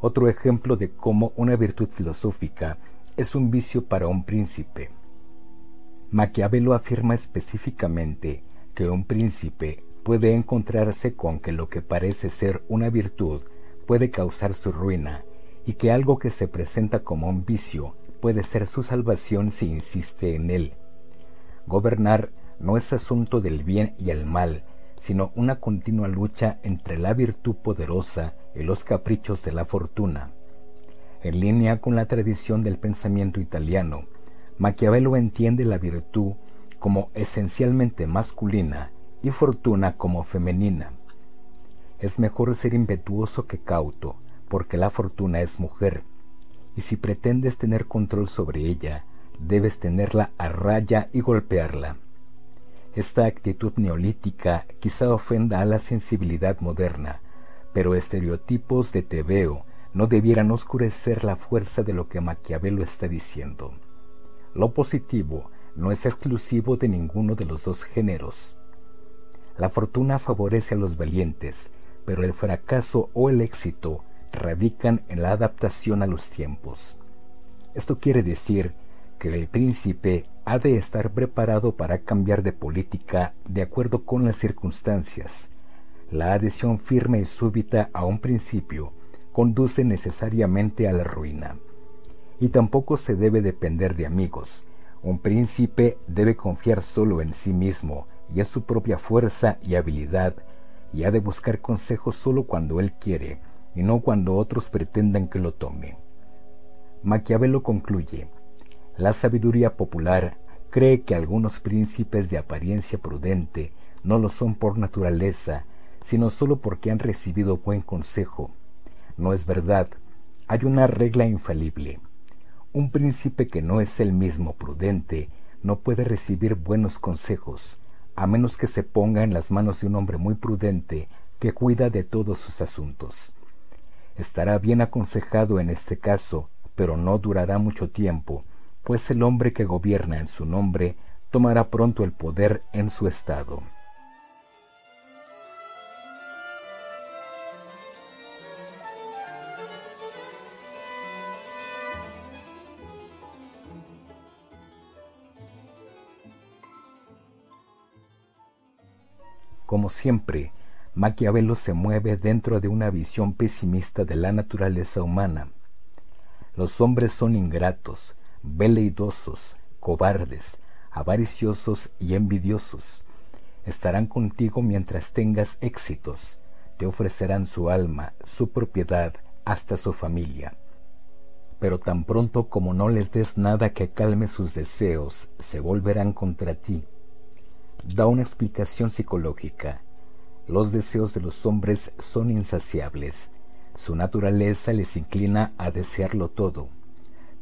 otro ejemplo de cómo una virtud filosófica es un vicio para un príncipe. Maquiavelo afirma específicamente que un príncipe puede encontrarse con que lo que parece ser una virtud puede causar su ruina y que algo que se presenta como un vicio puede ser su salvación si insiste en él. Gobernar no es asunto del bien y el mal, sino una continua lucha entre la virtud poderosa y los caprichos de la fortuna. En línea con la tradición del pensamiento italiano, Maquiavelo entiende la virtud como esencialmente masculina y fortuna como femenina. Es mejor ser impetuoso que cauto, porque la fortuna es mujer, y si pretendes tener control sobre ella, debes tenerla a raya y golpearla. Esta actitud neolítica quizá ofenda a la sensibilidad moderna, pero estereotipos de tebeo no debieran oscurecer la fuerza de lo que Maquiavelo está diciendo. Lo positivo no es exclusivo de ninguno de los dos géneros. La fortuna favorece a los valientes, pero el fracaso o el éxito radican en la adaptación a los tiempos. Esto quiere decir que el príncipe ha de estar preparado para cambiar de política de acuerdo con las circunstancias. La adhesión firme y súbita a un principio conduce necesariamente a la ruina. Y tampoco se debe depender de amigos. Un príncipe debe confiar solo en sí mismo y en su propia fuerza y habilidad, y ha de buscar consejos solo cuando él quiere, y no cuando otros pretendan que lo tome. Maquiavelo concluye, la sabiduría popular cree que algunos príncipes de apariencia prudente no lo son por naturaleza, sino sólo porque han recibido buen consejo. No es verdad, hay una regla infalible. Un príncipe que no es el mismo prudente no puede recibir buenos consejos, a menos que se ponga en las manos de un hombre muy prudente que cuida de todos sus asuntos. Estará bien aconsejado en este caso, pero no durará mucho tiempo, pues el hombre que gobierna en su nombre tomará pronto el poder en su estado. Como siempre, Maquiavelo se mueve dentro de una visión pesimista de la naturaleza humana. Los hombres son ingratos, veleidosos, cobardes, avariciosos y envidiosos. Estarán contigo mientras tengas éxitos, te ofrecerán su alma, su propiedad, hasta su familia. Pero tan pronto como no les des nada que calme sus deseos, se volverán contra ti. Da una explicación psicológica. Los deseos de los hombres son insaciables. Su naturaleza les inclina a desearlo todo.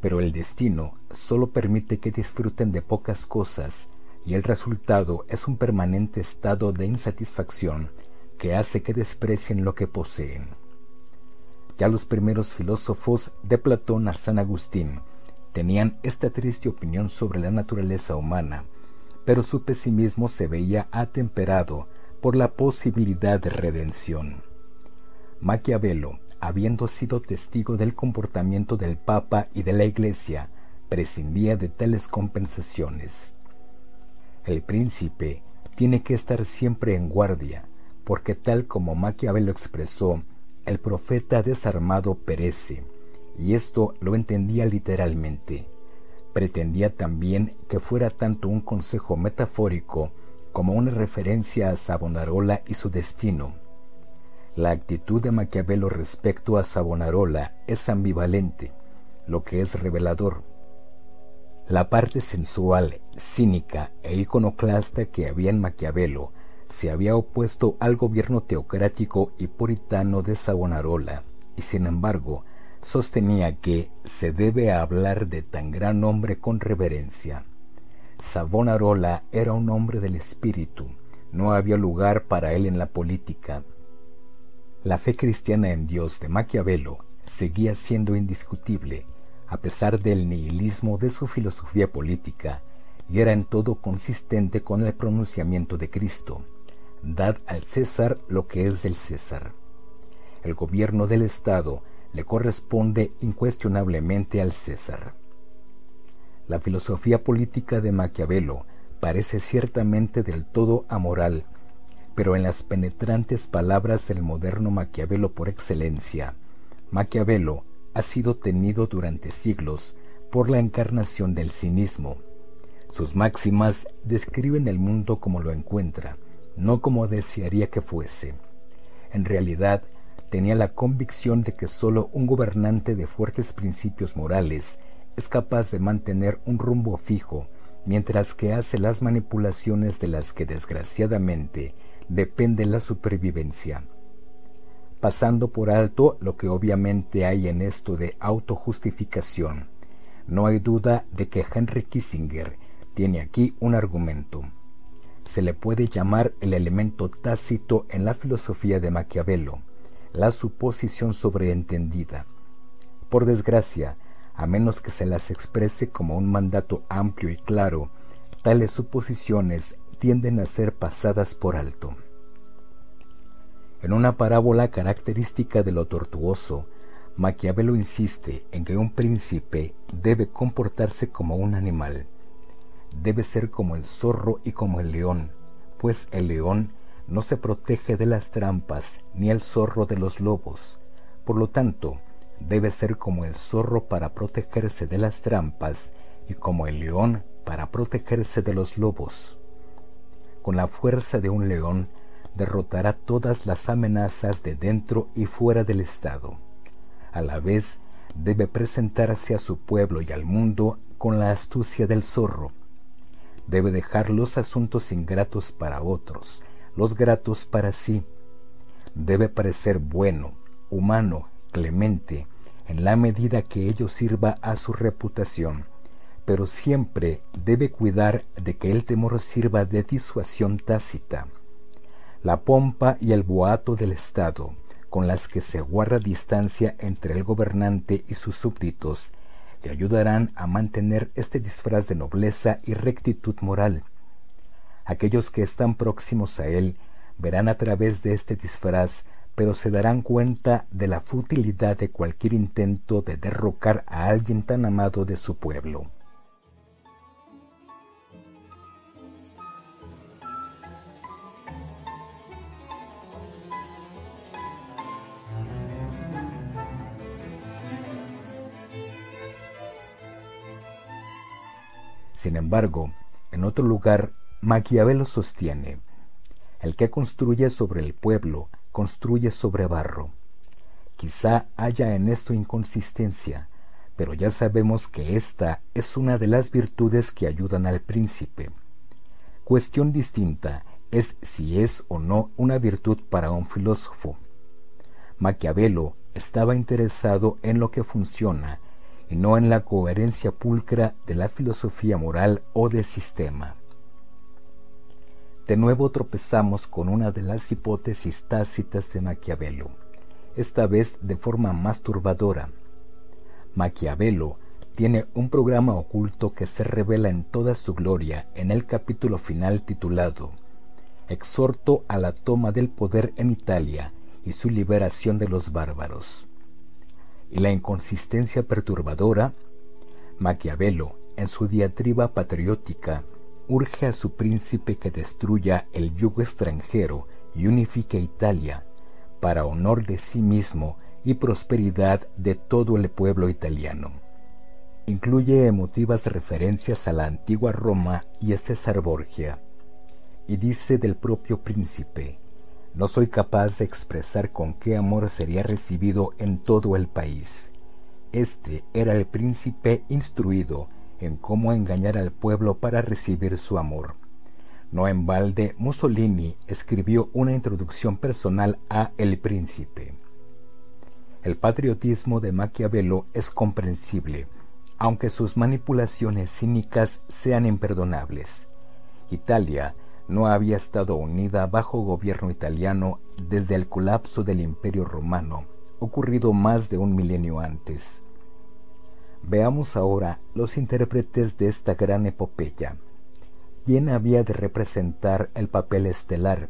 Pero el destino solo permite que disfruten de pocas cosas y el resultado es un permanente estado de insatisfacción que hace que desprecien lo que poseen. Ya los primeros filósofos de Platón a San Agustín tenían esta triste opinión sobre la naturaleza humana, pero su pesimismo se veía atemperado por la posibilidad de redención. Maquiavelo, habiendo sido testigo del comportamiento del Papa y de la Iglesia, prescindía de tales compensaciones. El príncipe tiene que estar siempre en guardia, porque tal como Maquiavelo expresó, el profeta desarmado perece, y esto lo entendía literalmente. Pretendía también que fuera tanto un consejo metafórico como una referencia a Savonarola y su destino. La actitud de Maquiavelo respecto a Savonarola es ambivalente, lo que es revelador. La parte sensual, cínica e iconoclasta que había en Maquiavelo se había opuesto al gobierno teocrático y puritano de Savonarola, y sin embargo sostenía que se debe hablar de tan gran hombre con reverencia. Savonarola era un hombre del espíritu, no había lugar para él en la política. La fe cristiana en Dios de Maquiavelo seguía siendo indiscutible, a pesar del nihilismo de su filosofía política, y era en todo consistente con el pronunciamiento de Cristo. Dad al César lo que es del César. El gobierno del Estado le corresponde incuestionablemente al César. La filosofía política de Maquiavelo parece ciertamente del todo amoral, pero en las penetrantes palabras del moderno Maquiavelo por excelencia, Maquiavelo ha sido tenido durante siglos por la encarnación del cinismo. Sus máximas describen el mundo como lo encuentra, no como desearía que fuese. En realidad, tenía la convicción de que sólo un gobernante de fuertes principios morales es capaz de mantener un rumbo fijo, mientras que hace las manipulaciones de las que desgraciadamente depende la supervivencia. Pasando por alto lo que obviamente hay en esto de autojustificación, no hay duda de que Henry Kissinger tiene aquí un argumento. Se le puede llamar el elemento tácito en la filosofía de Maquiavelo, la suposición sobreentendida. Por desgracia, a menos que se las exprese como un mandato amplio y claro, tales suposiciones tienden a ser pasadas por alto. En una parábola característica de lo tortuoso, Maquiavelo insiste en que un príncipe debe comportarse como un animal, debe ser como el zorro y como el león, pues el león no se protege de las trampas ni el zorro de los lobos. Por lo tanto, debe ser como el zorro para protegerse de las trampas y como el león para protegerse de los lobos. Con la fuerza de un león derrotará todas las amenazas de dentro y fuera del Estado. A la vez, debe presentarse a su pueblo y al mundo con la astucia del zorro. Debe dejar los asuntos ingratos para otros, los gratos para sí. Debe parecer bueno, humano, clemente, en la medida que ello sirva a su reputación, pero siempre debe cuidar de que el temor sirva de disuasión tácita. La pompa y el boato del Estado, con las que se guarda distancia entre el gobernante y sus súbditos, le ayudarán a mantener este disfraz de nobleza y rectitud moral. Aquellos que están próximos a él verán a través de este disfraz pero se darán cuenta de la futilidad de cualquier intento de derrocar a alguien tan amado de su pueblo. Sin embargo, en otro lugar, Maquiavelo sostiene, el que construye sobre el pueblo construye sobre barro. Quizá haya en esto inconsistencia, pero ya sabemos que esta es una de las virtudes que ayudan al príncipe. Cuestión distinta es si es o no una virtud para un filósofo. Maquiavelo estaba interesado en lo que funciona y no en la coherencia pulcra de la filosofía moral o de sistema. De nuevo tropezamos con una de las hipótesis tácitas de Maquiavelo, esta vez de forma más turbadora. Maquiavelo tiene un programa oculto que se revela en toda su gloria en el capítulo final titulado Exhorto a la toma del poder en Italia y su liberación de los bárbaros. Y la inconsistencia perturbadora, Maquiavelo, en su diatriba patriótica, urge a su príncipe que destruya el yugo extranjero y unifique Italia, para honor de sí mismo y prosperidad de todo el pueblo italiano. Incluye emotivas referencias a la antigua Roma y a César Borgia, y dice del propio príncipe, no soy capaz de expresar con qué amor sería recibido en todo el país. Este era el príncipe instruido en cómo engañar al pueblo para recibir su amor. No en balde, Mussolini escribió una introducción personal a El Príncipe. El patriotismo de Maquiavelo es comprensible, aunque sus manipulaciones cínicas sean imperdonables. Italia no había estado unida bajo gobierno italiano desde el colapso del Imperio romano, ocurrido más de un milenio antes. Veamos ahora los intérpretes de esta gran epopeya. ¿Quién había de representar el papel estelar?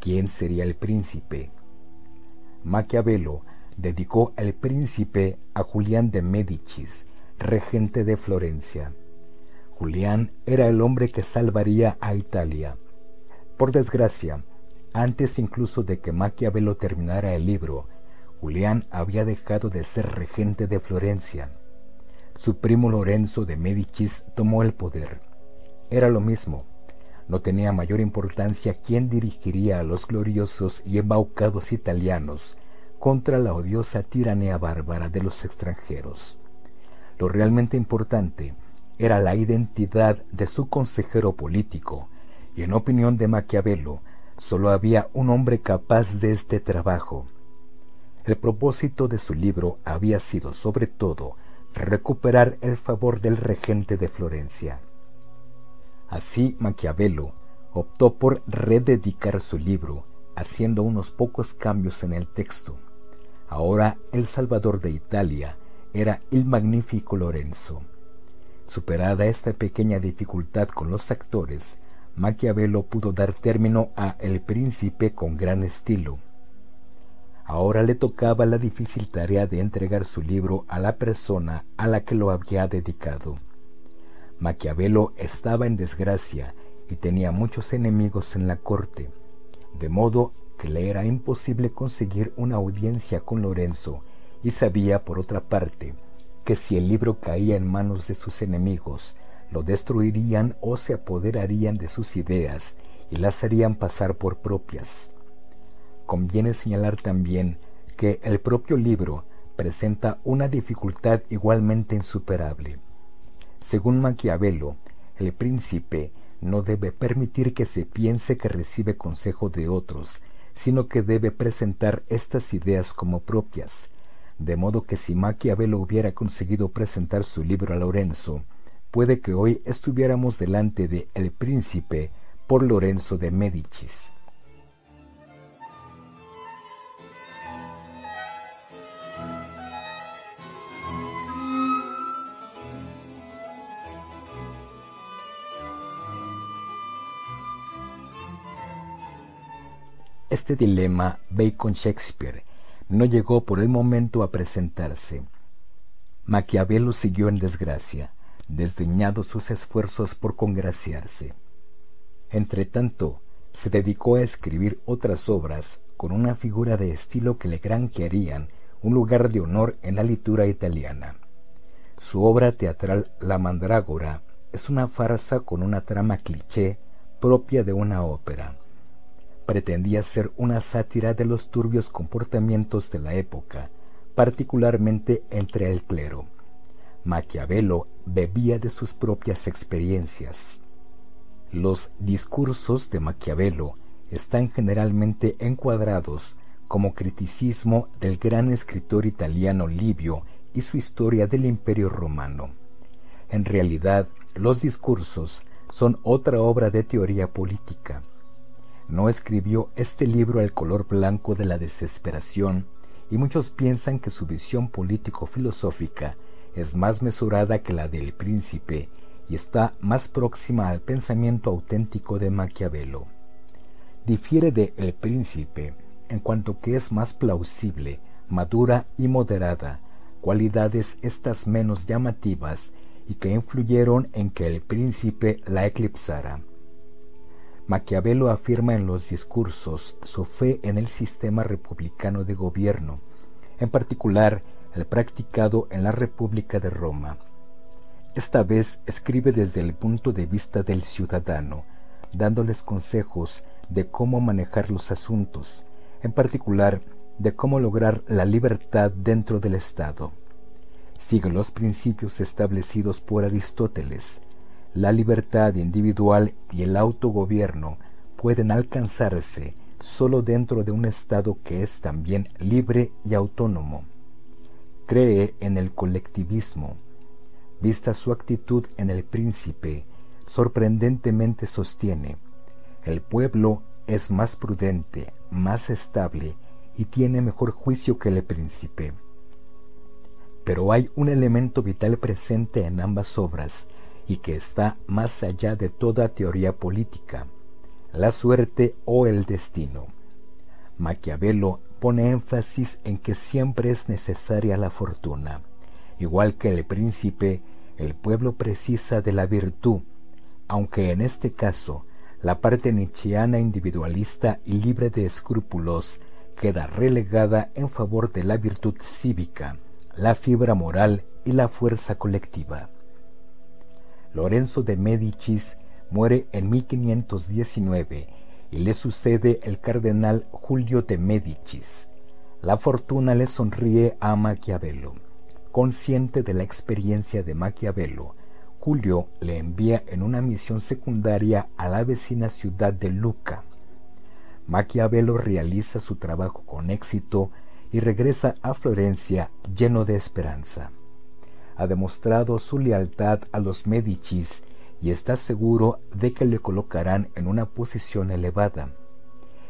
¿Quién sería el príncipe? Maquiavelo dedicó el príncipe a Julián de Médicis, regente de Florencia. Julián era el hombre que salvaría a Italia. Por desgracia, antes incluso de que Maquiavelo terminara el libro, Julián había dejado de ser regente de Florencia. Su primo Lorenzo de Médicis tomó el poder. Era lo mismo. No tenía mayor importancia quién dirigiría a los gloriosos y embaucados italianos contra la odiosa tiranía bárbara de los extranjeros. Lo realmente importante era la identidad de su consejero político, y en opinión de Maquiavelo, solo había un hombre capaz de este trabajo. El propósito de su libro había sido, sobre todo, recuperar el favor del regente de Florencia. Así Maquiavelo optó por rededicar su libro, haciendo unos pocos cambios en el texto. Ahora el Salvador de Italia era el magnífico Lorenzo. Superada esta pequeña dificultad con los actores, Maquiavelo pudo dar término a El Príncipe con gran estilo. Ahora le tocaba la difícil tarea de entregar su libro a la persona a la que lo había dedicado. Maquiavelo estaba en desgracia y tenía muchos enemigos en la corte, de modo que le era imposible conseguir una audiencia con Lorenzo y sabía, por otra parte, que si el libro caía en manos de sus enemigos, lo destruirían o se apoderarían de sus ideas y las harían pasar por propias. Conviene señalar también que el propio libro presenta una dificultad igualmente insuperable. Según Maquiavelo, el príncipe no debe permitir que se piense que recibe consejo de otros, sino que debe presentar estas ideas como propias, de modo que si Maquiavelo hubiera conseguido presentar su libro a Lorenzo, puede que hoy estuviéramos delante de El Príncipe por Lorenzo de Médicis. Este dilema Bacon Shakespeare no llegó por el momento a presentarse. Maquiavelo siguió en desgracia, desdeñado sus esfuerzos por congraciarse. Entretanto, se dedicó a escribir otras obras con una figura de estilo que le granjearían un lugar de honor en la literatura italiana. Su obra teatral La Mandrágora es una farsa con una trama cliché propia de una ópera. Pretendía ser una sátira de los turbios comportamientos de la época, particularmente entre el clero. Maquiavelo bebía de sus propias experiencias. Los discursos de Maquiavelo están generalmente encuadrados como criticismo del gran escritor italiano Livio y su historia del Imperio Romano. En realidad, los discursos son otra obra de teoría política. No escribió este libro al color blanco de la desesperación, y muchos piensan que su visión político-filosófica es más mesurada que la del príncipe y está más próxima al pensamiento auténtico de Maquiavelo. Difiere de El príncipe en cuanto que es más plausible, madura y moderada, cualidades estas menos llamativas y que influyeron en que el príncipe la eclipsara. Maquiavelo afirma en los discursos su fe en el sistema republicano de gobierno, en particular el practicado en la República de Roma. Esta vez escribe desde el punto de vista del ciudadano, dándoles consejos de cómo manejar los asuntos, en particular de cómo lograr la libertad dentro del Estado. Sigue los principios establecidos por Aristóteles. La libertad individual y el autogobierno pueden alcanzarse sólo dentro de un Estado que es también libre y autónomo. Cree en el colectivismo. Vista su actitud en el príncipe, sorprendentemente sostiene, el pueblo es más prudente, más estable y tiene mejor juicio que el príncipe. Pero hay un elemento vital presente en ambas obras y que está más allá de toda teoría política, la suerte o el destino. Maquiavelo pone énfasis en que siempre es necesaria la fortuna. Igual que el príncipe, el pueblo precisa de la virtud, aunque en este caso la parte nietzscheana individualista y libre de escrúpulos queda relegada en favor de la virtud cívica, la fibra moral y la fuerza colectiva. Lorenzo de Médicis muere en 1519 y le sucede el cardenal Julio de Médicis. La fortuna le sonríe a Maquiavelo. Consciente de la experiencia de Maquiavelo, Julio le envía en una misión secundaria a la vecina ciudad de Luca. Maquiavelo realiza su trabajo con éxito y regresa a Florencia lleno de esperanza. Ha demostrado su lealtad a los Medicis y está seguro de que le colocarán en una posición elevada.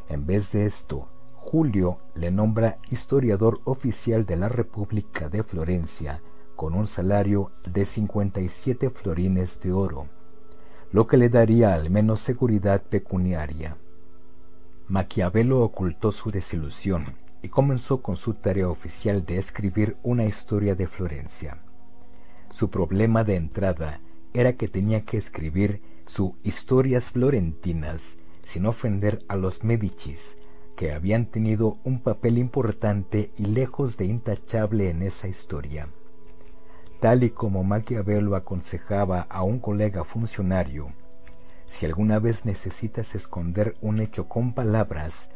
En vez de esto, Julio le nombra historiador oficial de la República de Florencia con un salario de 57 florines de oro, lo que le daría al menos seguridad pecuniaria. Maquiavelo ocultó su desilusión y comenzó con su tarea oficial de escribir una historia de Florencia. Su problema de entrada era que tenía que escribir su Historias Florentinas sin ofender a los Medicis, que habían tenido un papel importante y lejos de intachable en esa historia. Tal y como Maquiavelo aconsejaba a un colega funcionario, si alguna vez necesitas esconder un hecho con palabras,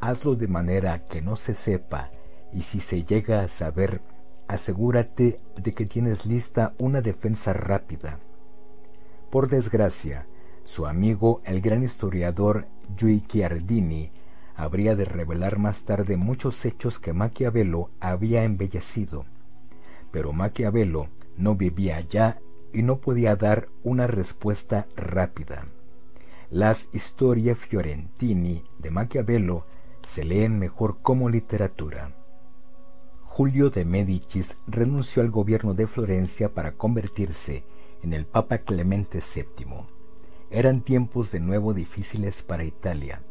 hazlo de manera que no se sepa y si se llega a saber, asegúrate de que tienes lista una defensa rápida. Por desgracia, su amigo el gran historiador Guicciardini habría de revelar más tarde muchos hechos que Maquiavelo había embellecido pero Maquiavelo no vivía allá y no podía dar una respuesta rápida. Las Historie Fiorentini de Maquiavelo se leen mejor como literatura. Julio de Médicis renunció al gobierno de Florencia para convertirse en el Papa Clemente VII. Eran tiempos de nuevo difíciles para Italia.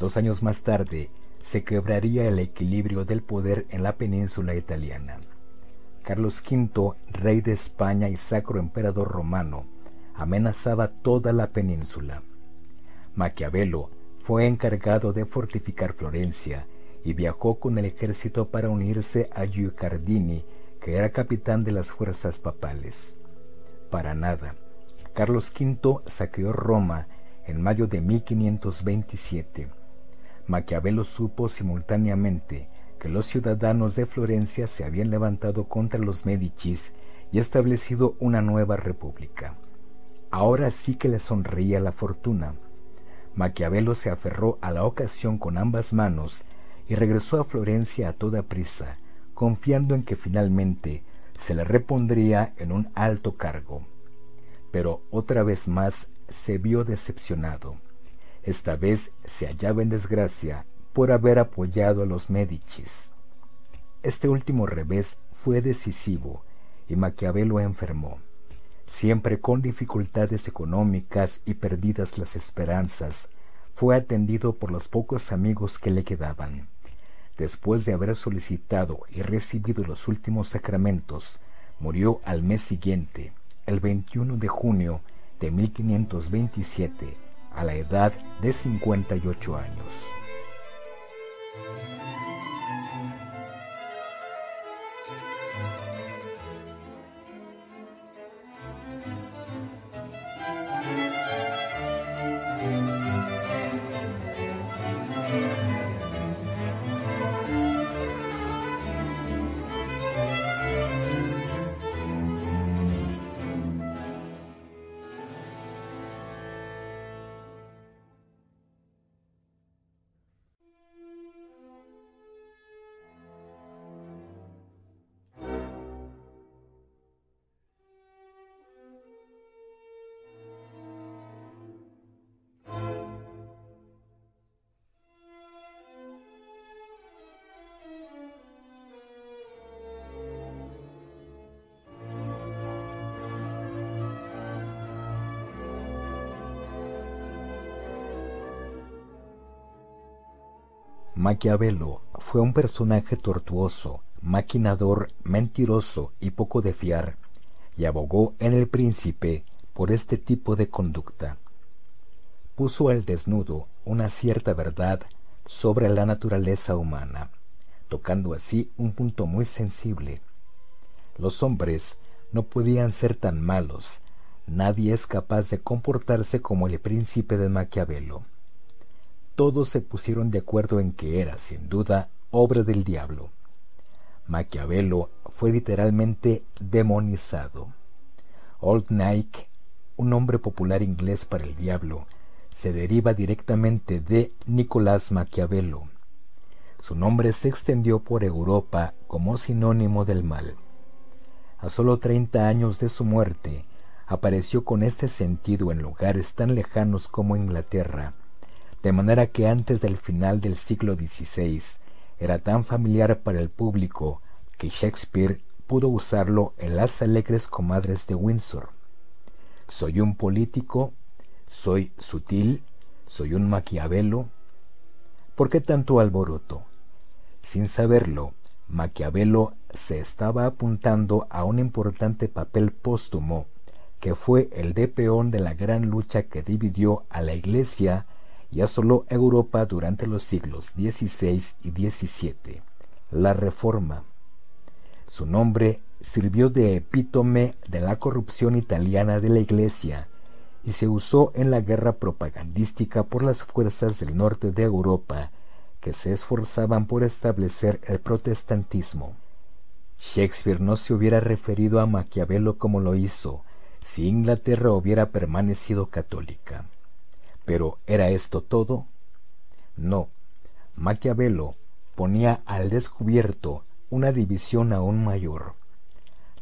Dos años más tarde se quebraría el equilibrio del poder en la península italiana. Carlos V, rey de España y sacro emperador romano, amenazaba toda la península. Maquiavelo fue encargado de fortificar Florencia y viajó con el ejército para unirse a Guicciardini, que era capitán de las fuerzas papales. Para nada. Carlos V saqueó Roma en mayo de 1527. Maquiavelo supo simultáneamente que los ciudadanos de Florencia se habían levantado contra los Medicis y establecido una nueva república. Ahora sí que le sonreía la fortuna. Maquiavelo se aferró a la ocasión con ambas manos y regresó a Florencia a toda prisa, confiando en que finalmente se le repondría en un alto cargo. Pero otra vez más se vio decepcionado. Esta vez se hallaba en desgracia por haber apoyado a los Médicis. Este último revés fue decisivo y Maquiavelo enfermó. Siempre con dificultades económicas y perdidas las esperanzas, fue atendido por los pocos amigos que le quedaban. Después de haber solicitado y recibido los últimos sacramentos, murió al mes siguiente, el 21 de junio de 1527, a la edad de 58 años. Maquiavelo fue un personaje tortuoso, maquinador, mentiroso y poco de fiar, y abogó en el príncipe por este tipo de conducta. Puso al desnudo una cierta verdad sobre la naturaleza humana, tocando así un punto muy sensible. Los hombres no podían ser tan malos, nadie es capaz de comportarse como el príncipe de Maquiavelo todos se pusieron de acuerdo en que era, sin duda, obra del diablo. Maquiavelo fue literalmente demonizado. Old Nike, un nombre popular inglés para el diablo, se deriva directamente de Nicolás Maquiavelo. Su nombre se extendió por Europa como sinónimo del mal. A solo treinta años de su muerte, apareció con este sentido en lugares tan lejanos como Inglaterra, de manera que antes del final del siglo XVI era tan familiar para el público que Shakespeare pudo usarlo en las alegres comadres de Windsor. Soy un político, soy sutil, soy un maquiavelo. ¿Por qué tanto alboroto? Sin saberlo, Maquiavelo se estaba apuntando a un importante papel póstumo que fue el de peón de la gran lucha que dividió a la Iglesia y asoló Europa durante los siglos XVI y XVII, la Reforma. Su nombre sirvió de epítome de la corrupción italiana de la Iglesia y se usó en la guerra propagandística por las fuerzas del norte de Europa que se esforzaban por establecer el protestantismo. Shakespeare no se hubiera referido a Maquiavelo como lo hizo si Inglaterra hubiera permanecido católica. Pero ¿era esto todo? No. Maquiavelo ponía al descubierto una división aún mayor.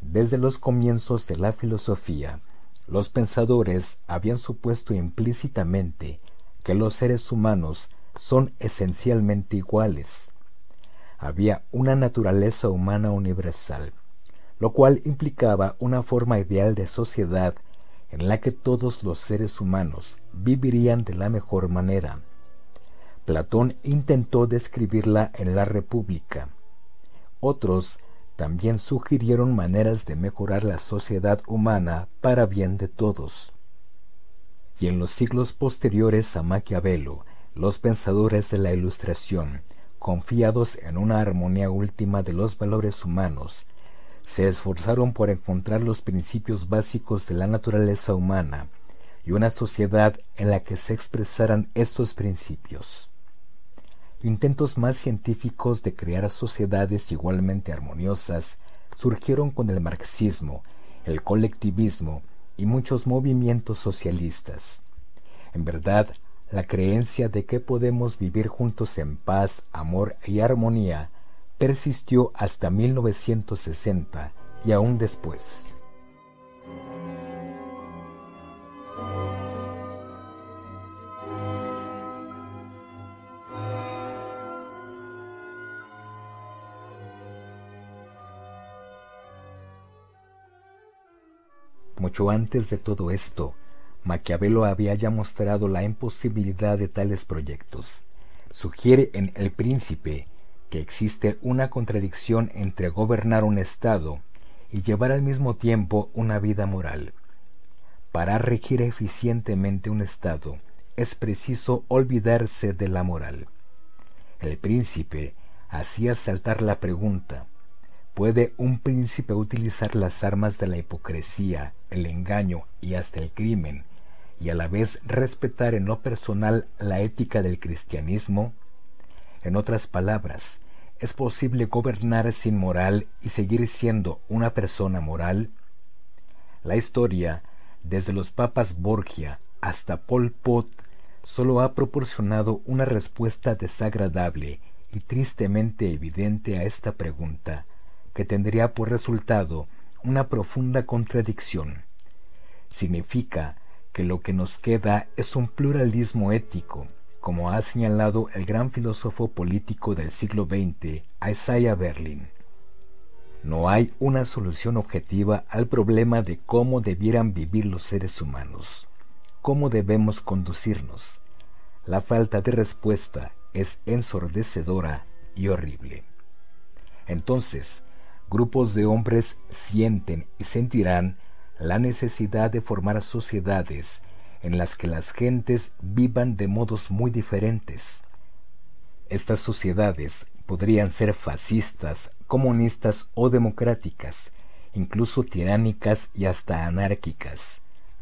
Desde los comienzos de la filosofía, los pensadores habían supuesto implícitamente que los seres humanos son esencialmente iguales. Había una naturaleza humana universal, lo cual implicaba una forma ideal de sociedad en la que todos los seres humanos vivirían de la mejor manera. Platón intentó describirla en la República. Otros también sugirieron maneras de mejorar la sociedad humana para bien de todos. Y en los siglos posteriores a Maquiavelo, los pensadores de la Ilustración, confiados en una armonía última de los valores humanos, se esforzaron por encontrar los principios básicos de la naturaleza humana y una sociedad en la que se expresaran estos principios. Intentos más científicos de crear sociedades igualmente armoniosas surgieron con el marxismo, el colectivismo y muchos movimientos socialistas. En verdad, la creencia de que podemos vivir juntos en paz, amor y armonía persistió hasta 1960 y aún después. Mucho antes de todo esto, Maquiavelo había ya mostrado la imposibilidad de tales proyectos. Sugiere en El Príncipe existe una contradicción entre gobernar un Estado y llevar al mismo tiempo una vida moral. Para regir eficientemente un Estado es preciso olvidarse de la moral. El príncipe hacía saltar la pregunta ¿Puede un príncipe utilizar las armas de la hipocresía, el engaño y hasta el crimen, y a la vez respetar en lo personal la ética del cristianismo? En otras palabras, ¿es posible gobernar sin moral y seguir siendo una persona moral? La historia, desde los papas Borgia hasta Pol Pot, solo ha proporcionado una respuesta desagradable y tristemente evidente a esta pregunta que tendría por resultado una profunda contradicción. Significa que lo que nos queda es un pluralismo ético, como ha señalado el gran filósofo político del siglo XX, Isaiah Berlin. No hay una solución objetiva al problema de cómo debieran vivir los seres humanos, cómo debemos conducirnos. La falta de respuesta es ensordecedora y horrible. Entonces, grupos de hombres sienten y sentirán la necesidad de formar sociedades en las que las gentes vivan de modos muy diferentes. Estas sociedades podrían ser fascistas, comunistas o democráticas, incluso tiránicas y hasta anárquicas.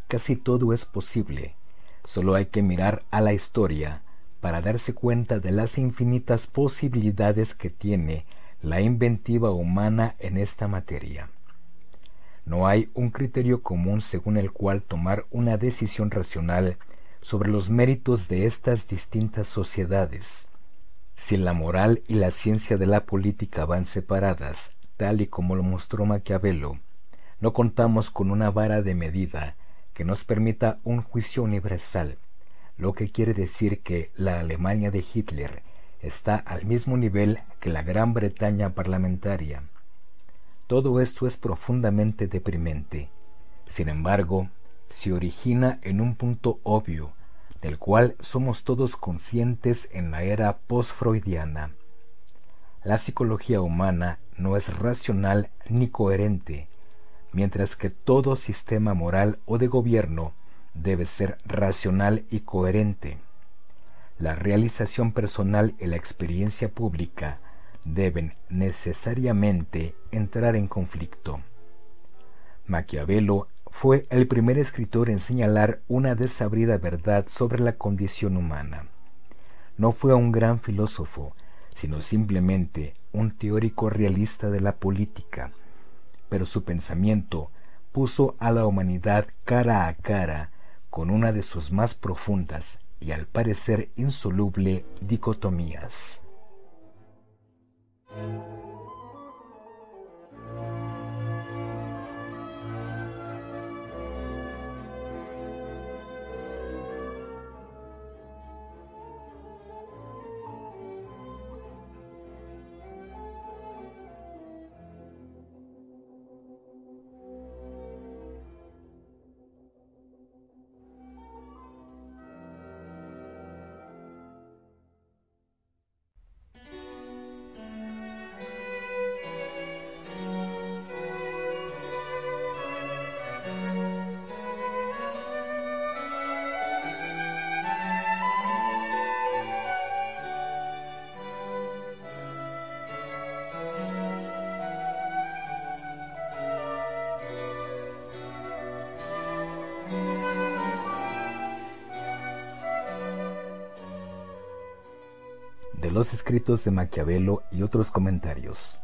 Casi todo es posible. Solo hay que mirar a la historia para darse cuenta de las infinitas posibilidades que tiene la inventiva humana en esta materia. No hay un criterio común según el cual tomar una decisión racional sobre los méritos de estas distintas sociedades. Si la moral y la ciencia de la política van separadas, tal y como lo mostró Maquiavelo, no contamos con una vara de medida que nos permita un juicio universal, lo que quiere decir que la Alemania de Hitler está al mismo nivel que la Gran Bretaña parlamentaria. Todo esto es profundamente deprimente. Sin embargo, se origina en un punto obvio, del cual somos todos conscientes en la era post-freudiana. La psicología humana no es racional ni coherente, mientras que todo sistema moral o de gobierno debe ser racional y coherente la realización personal y la experiencia pública deben necesariamente entrar en conflicto. Maquiavelo fue el primer escritor en señalar una desabrida verdad sobre la condición humana. No fue un gran filósofo, sino simplemente un teórico realista de la política, pero su pensamiento puso a la humanidad cara a cara con una de sus más profundas y al parecer insoluble dicotomías. Thank you. Escritos de Maquiavelo y otros comentarios.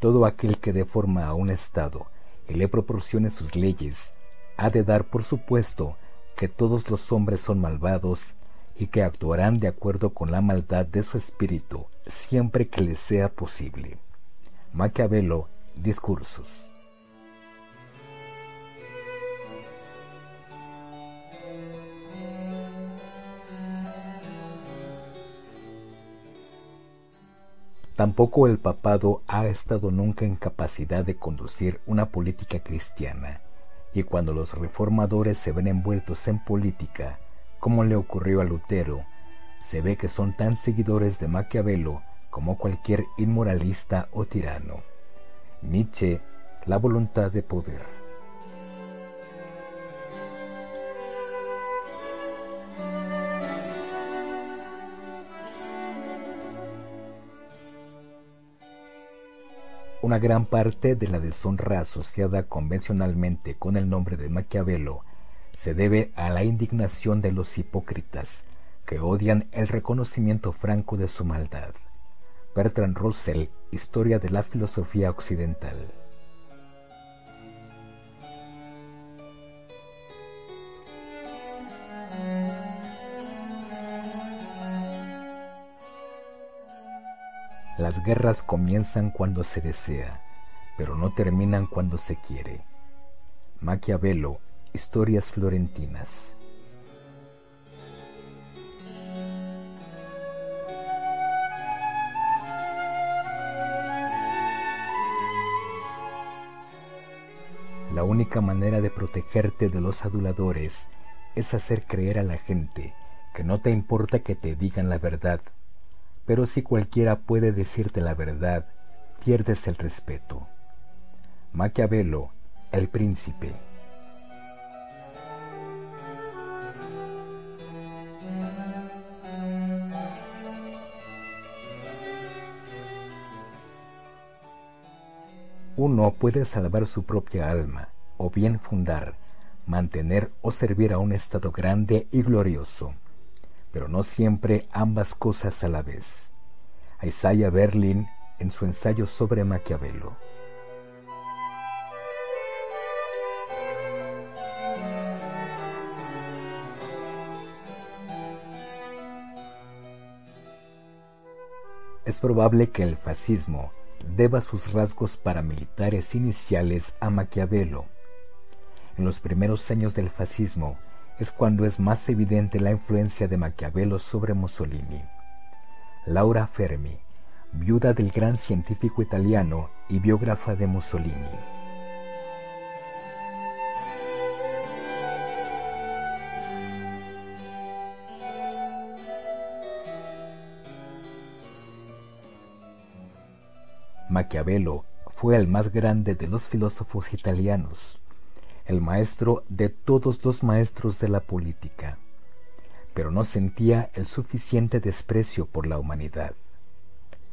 Todo aquel que dé forma a un Estado y le proporcione sus leyes, ha de dar por supuesto que todos los hombres son malvados y que actuarán de acuerdo con la maldad de su espíritu siempre que les sea posible. Maquiavelo, Discursos. Tampoco el papado ha estado nunca en capacidad de conducir una política cristiana, y cuando los reformadores se ven envueltos en política, como le ocurrió a Lutero, se ve que son tan seguidores de Maquiavelo como cualquier inmoralista o tirano. Nietzsche, la voluntad de poder. Una gran parte de la deshonra asociada convencionalmente con el nombre de Maquiavelo se debe a la indignación de los hipócritas que odian el reconocimiento franco de su maldad. Bertrand Russell, Historia de la Filosofía Occidental. Las guerras comienzan cuando se desea, pero no terminan cuando se quiere. Maquiavelo, Historias Florentinas. La única manera de protegerte de los aduladores es hacer creer a la gente que no te importa que te digan la verdad pero si cualquiera puede decirte la verdad, pierdes el respeto. Maquiavelo, el príncipe. Uno puede salvar su propia alma, o bien fundar, mantener o servir a un Estado grande y glorioso pero no siempre ambas cosas a la vez. Isaiah Berlin en su ensayo sobre Maquiavelo. Es probable que el fascismo deba sus rasgos paramilitares iniciales a Maquiavelo. En los primeros años del fascismo, es cuando es más evidente la influencia de Maquiavelo sobre Mussolini. Laura Fermi, viuda del gran científico italiano y biógrafa de Mussolini. Maquiavelo fue el más grande de los filósofos italianos el maestro de todos los maestros de la política, pero no sentía el suficiente desprecio por la humanidad.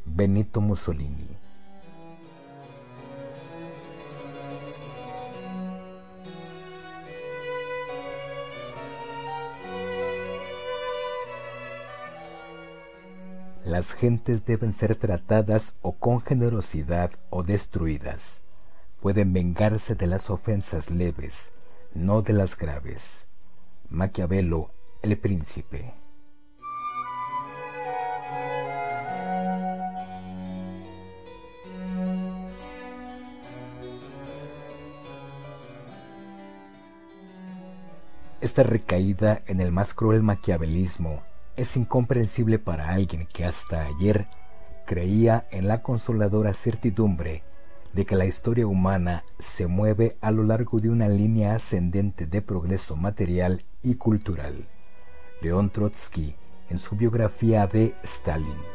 Benito Mussolini Las gentes deben ser tratadas o con generosidad o destruidas pueden vengarse de las ofensas leves, no de las graves. Maquiavelo, el príncipe. Esta recaída en el más cruel maquiavelismo es incomprensible para alguien que hasta ayer creía en la consoladora certidumbre de que la historia humana se mueve a lo largo de una línea ascendente de progreso material y cultural. León Trotsky en su biografía de Stalin.